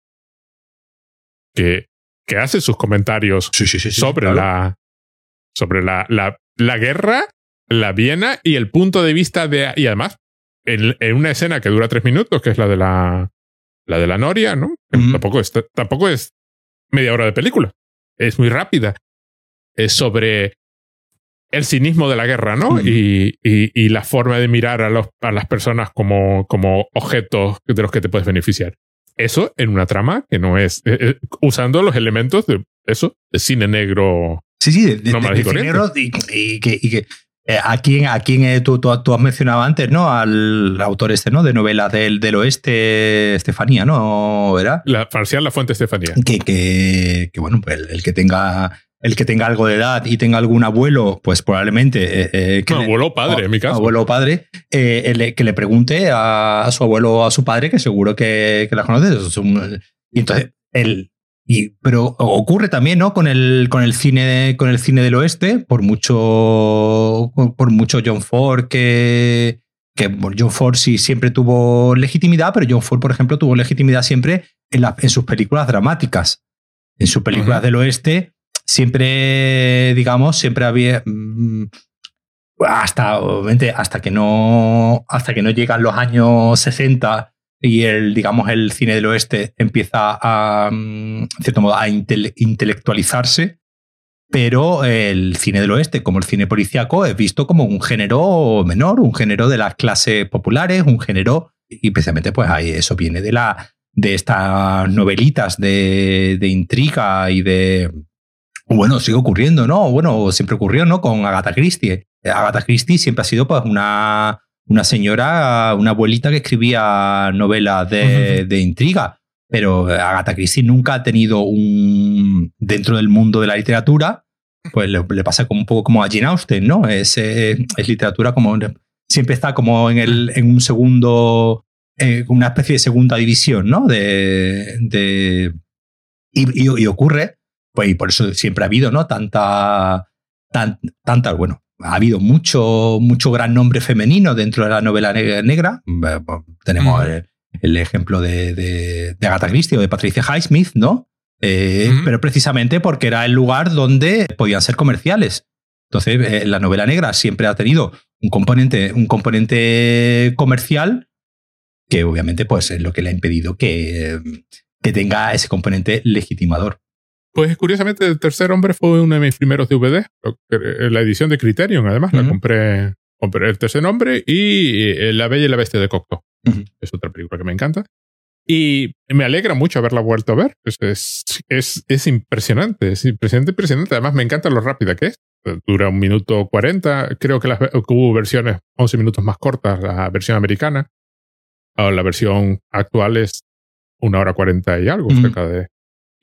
que, que hace sus comentarios sobre la sobre la, la, la, guerra, la Viena y el punto de vista de... Y además, en, en, una escena que dura tres minutos, que es la de la, la de la Noria, ¿no? tampoco, es, tampoco es media hora de película. Es muy rápida. Es sobre el cinismo de la guerra, ¿no? y, y, la forma de mirar a, los, a las personas como, como objetos de los que te puedes beneficiar. Eso en una trama que no es eh, eh, usando los elementos de eso, de cine negro. Sí, sí, de, de, cine negro y, que, y que eh, ¿A quién, a quién tú, tú, has mencionado antes, ¿no? Al autor este, ¿no? De novelas del, del oeste, Estefanía, ¿no? ¿Era? La parcial La Fuente Estefanía. Que, que, que bueno, pues el, que tenga el que tenga algo de edad y tenga algún abuelo, pues probablemente. Eh, eh que abuelo o padre, en mi caso. Abuelo o padre, eh, que le pregunte a, a, su abuelo o a su padre, que seguro que, que la conoce. Y entonces, el, y, pero ocurre también, ¿no? Con el, con el cine, con el cine del oeste, por mucho, por mucho John Ford que, que John Ford sí siempre tuvo legitimidad, pero John Ford, por ejemplo, tuvo legitimidad siempre en, la, en sus películas dramáticas. En sus películas del oeste, siempre, digamos, siempre había. Mm, hasta, obviamente, hasta que no. Hasta que no llegan los años 60 y el, digamos, el cine del oeste empieza a, mm, en cierto modo, a intelectualizarse, pero el cine del oeste, como el cine policiaco, es visto como un género menor, un género de las clases populares, un género, y precisamente pues ahí eso viene de, la, de estas novelitas de, de intriga y de... Bueno, sigue ocurriendo, ¿no? Bueno, siempre ocurrió, ¿no? Con Agatha Christie. Agatha Christie siempre ha sido pues una una señora, una abuelita que escribía novelas de, intriga. Pero Agatha Christie nunca ha tenido un. dentro del mundo de la literatura, pues le, pasa como un poco como a Jane Austen, ¿no? Es, es literatura como. siempre está como en, el, en un segundo. Eh, una especie de segunda división, ¿no? De. de y, y, ocurre, pues y por eso siempre ha habido, ¿no? Tanta. Tan, tanta, bueno, ha habido mucho, mucho gran nombre femenino dentro de la novela negra. Tenemos el, ejemplo de, de, Agatha Christie o de Patricia Highsmith, ¿no? Eh, pero precisamente porque era el lugar donde podían ser comerciales. Entonces, eh, la novela negra siempre ha tenido un componente, un componente comercial que obviamente pues, es lo que le ha impedido que, que tenga ese componente legitimador. Pues curiosamente, El Tercer Hombre fue uno de mis primeros DVD, eh, la edición de Criterion, además, la compré, compré El Tercer Hombre y eh, La Bella y la Bestia de Cocteau. Es otra película que me encanta. Y me alegra mucho haberla vuelto a ver. Es, es, es, impresionante, es impresionante, impresionante. Además, me encanta lo rápida que es. Dura un minuto cuarenta. Creo que, las, hubo versiones 11 minutos más cortas, la versión americana. O la versión actual es una hora cuarenta y algo, cerca de,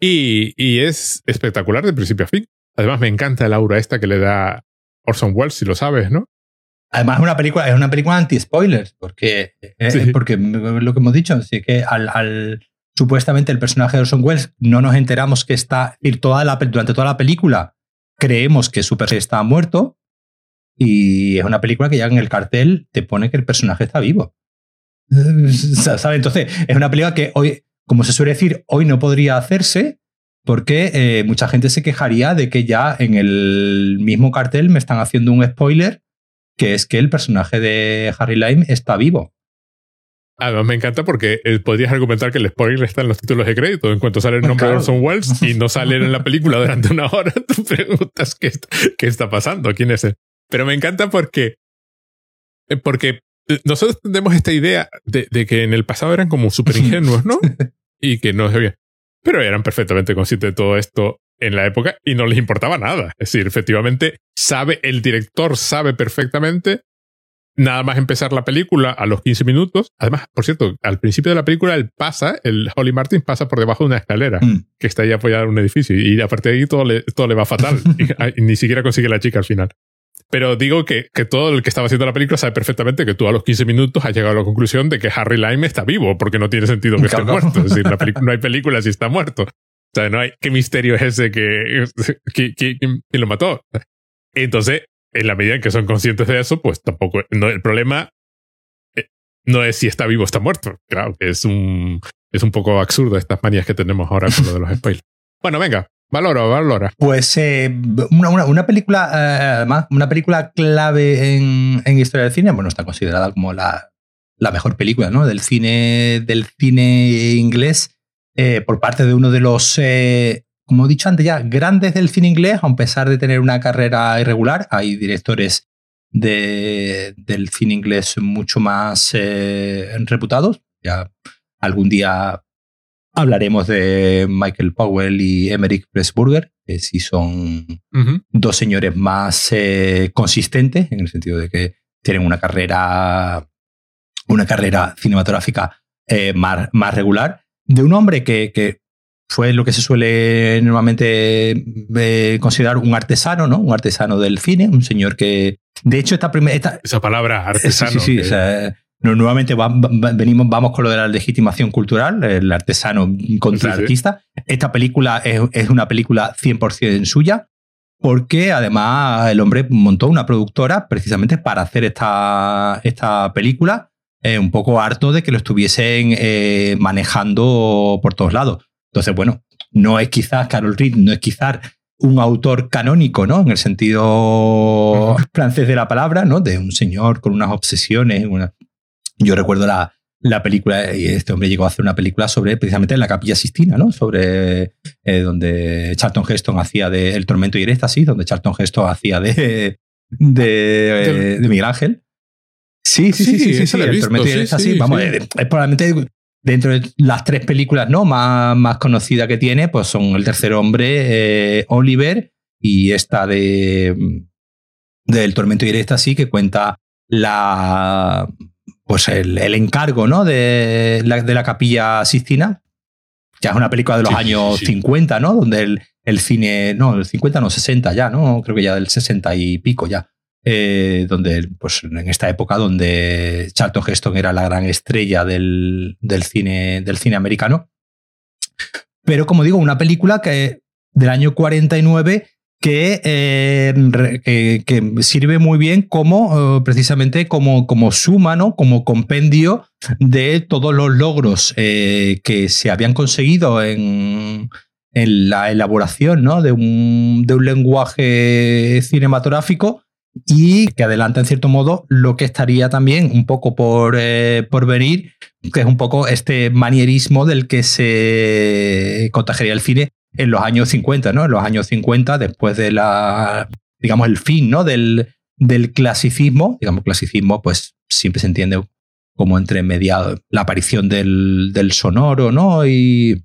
y, y, es espectacular de principio a fin. Además, me encanta el aura esta que le da Orson Welles, si lo sabes, ¿no? Además, es una película, es una película anti-spoilers, porque, eh, porque lo que hemos dicho, así que al, al, supuestamente el personaje de Orson Welles no nos enteramos que está, ir toda la, durante toda la película creemos que su personaje está muerto y es una película que ya en el cartel te pone que el personaje está vivo. ¿Sabes? Entonces, es una película que hoy como se suele decir, hoy no podría hacerse porque eh, mucha gente se quejaría de que ya en el mismo cartel me están haciendo un spoiler, que es que el personaje de Harry Lime está vivo. Además, me encanta porque eh, podrías argumentar que el spoiler está en los títulos de crédito. En cuanto sale el nombre de Orson Welles y no sale en la película durante una hora, tú preguntas qué, qué está pasando, quién es él. Pero me encanta porque, eh, porque nosotros tenemos esta idea de, de, que en el pasado eran como súper ingenuos, ¿no? y que no sabían. Pero eran perfectamente conscientes de todo esto en la época y no les importaba nada. Es decir, efectivamente, sabe, el director sabe perfectamente nada más empezar la película a los 15 minutos. Además, por cierto, al principio de la película él pasa, el Holly Martin pasa por debajo de una escalera mm. que está ahí apoyada en un edificio y a partir de ahí todo le, todo le va fatal y, ni siquiera consigue la chica al final. Pero digo que, que, todo el que estaba haciendo la película sabe perfectamente que tú a los 15 minutos has llegado a la conclusión de que Harry Lime está vivo, porque no tiene sentido que esté muerto. Es decir, no hay película si está muerto. O sea, no hay, ¿qué misterio es ese que, que, que, lo mató? Entonces, en la medida en que son conscientes de eso, pues tampoco, no, el problema eh, no es si está vivo o está muerto. Claro, es un, es un poco absurdo estas manías que tenemos ahora con lo de los spoilers. Bueno, venga, Valora, valora. Pues eh, una, una, película, eh, además, una película clave en, en, historia del cine, bueno, está considerada como la, la mejor película ¿no? del, cine, del cine inglés eh, por parte de uno de los, como he dicho antes ya, grandes del cine inglés, a pesar de tener una carrera irregular. Hay directores de, del cine inglés mucho más reputados. Ya algún día hablaremos de Michael Powell y Emmerich Pressburger, que sí son dos señores más consistentes, en el sentido de que tienen una carrera una carrera cinematográfica eh, más, más, regular, de un hombre que, que, fue lo que se suele normalmente eh, considerar un artesano, ¿no? Un artesano del cine, un señor que, de hecho, esta primera... Esa palabra, artesano. Sí, sí, sí. Nuevamente venimos, vamos con lo de la legitimación cultural, el artesano contra el artista. Esta película es, es una película 100% suya, porque además el hombre montó una productora precisamente para hacer esta, esta película eh, un poco harto de que lo estuviesen eh, manejando por todos lados. Entonces, bueno, no es quizás Carol Reed, no es quizás un autor canónico, ¿no? En el sentido francés de la palabra, ¿no? De un señor con unas obsesiones. Yo recuerdo la, la película, y este hombre llegó a hacer una película sobre precisamente la Capilla Sistina, ¿no? Sobre eh, donde Charlton Heston hacía de El Tormento y el Éxtasis, donde Charlton Heston hacía de, de, de Miguel Ángel. Sí, sí, sí, sí, sí, el Tormento es así. Vamos, es, probablemente dentro de las tres películas ¿no? más, más conocidas que tiene, pues son El Tercer Hombre, eh, Oliver y esta de del Tormento y el Éxtasis, que cuenta la pues el, el encargo ¿no? de, la, de la capilla Sistina, ya es una película de los años 50, ¿no? Donde el, el cine, no, el 50 no, 60 ya, ¿no? Creo que ya del 60 y pico ya. Eh, donde, pues en esta época donde Charlton Heston era la gran estrella del, del, cine, del cine americano. Pero como digo, una película que del año 49 que, eh, que, sirve muy bien como eh, precisamente como, como suma, como compendio de todos los logros que se habían conseguido en, en la elaboración ¿no? de, un, de un lenguaje cinematográfico y que adelanta en cierto modo lo que estaría también un poco por, eh, por venir, que es un poco este manierismo del que se contagiaría el cine en los años 50, ¿no? En los años 50, después de la, digamos, el fin, ¿no? Del, del clasicismo, digamos, clasicismo, pues siempre se entiende como entre mediados, la aparición del, del sonoro, ¿no? Y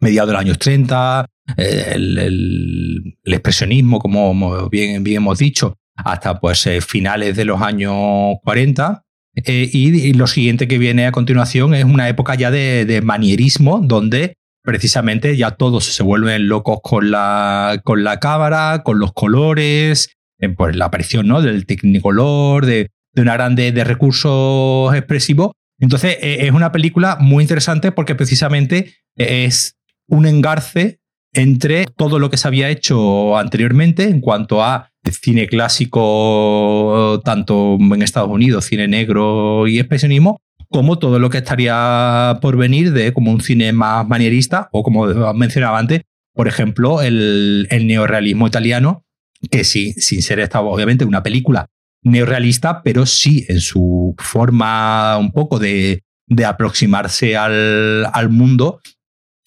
mediados de los años 30, eh, el, expresionismo, como bien, bien hemos dicho, hasta pues eh, finales de los años 40. Eh, y, lo siguiente que viene a continuación es una época ya de, manierismo, donde precisamente ya todos se vuelven locos con la, con la cámara, con los colores, pues la aparición ¿no? del tecnicolor, de, de una grande de recursos expresivos. Entonces e, es una película muy interesante porque precisamente es un engarce entre todo lo que se había hecho anteriormente en cuanto a cine clásico, tanto en Estados Unidos, cine negro y expresionismo, como todo lo que estaría por venir de como un cine más manierista o como mencionaba antes, por ejemplo, el, el neorealismo italiano, que sí, sin ser esta obviamente una película neorealista, pero sí en su forma un poco de, de aproximarse al, al mundo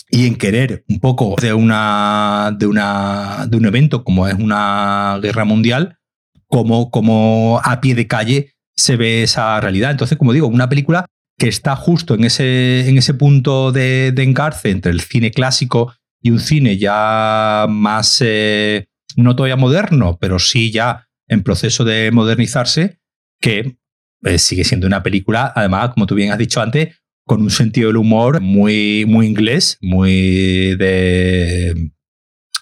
y en querer un poco de, una, de, una, de un evento como es una guerra mundial, como, como a pie de calle se ve esa realidad. Entonces, como digo, una película que está justo en ese, en ese punto de, engarce entre el cine clásico y un cine ya más, eh, no todavía moderno, pero sí ya en proceso de modernizarse, que eh, sigue siendo una película, además, como tú bien has dicho antes, con un sentido del humor muy, muy inglés, muy de.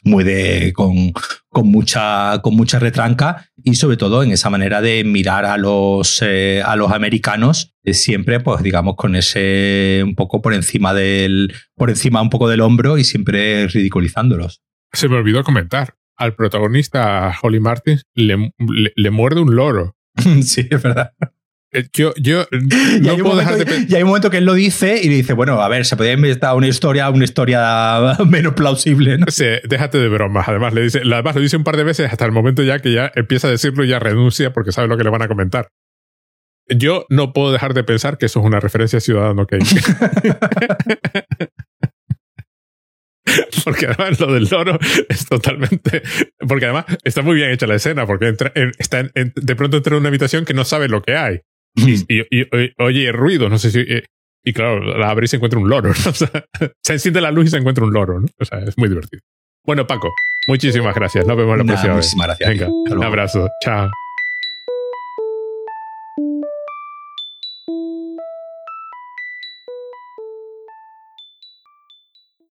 Muy de. con, con, mucha, con mucha retranca y sobre todo en esa manera de mirar a los, eh, a los americanos eh, siempre, pues digamos, con ese un poco por encima del. por encima un poco del hombro y siempre ridiculizándolos. Se me olvidó comentar. Al protagonista Holly Martins le, le muerde un loro. sí, es verdad. Eh, yo, yo no puedo dejar de Y hay un momento que él lo dice y dice, bueno, a ver, se podría inventar una historia, una historia menos plausible, ¿no? Sí, déjate de bromas. Además, le dice, además lo dice un par de veces hasta el momento ya que ya empieza a decirlo y ya renuncia porque sabe lo que le van a comentar. yo no puedo dejar de pensar que eso es una referencia a Ciudadano Kane. porque además lo del loro es totalmente. Porque además está muy bien hecha la escena, porque está de pronto entra en una habitación que no sabe lo que hay. Y, oye ruido, no sé si. Eh, y claro, la abre y se encuentra un loro. se enciende la luz y se encuentra un loro. ¿no? O sea, es muy divertido. Bueno, Paco, muchísimas gracias. Nos vemos la próxima Muchísimas gracias. Venga, un abrazo. Chao.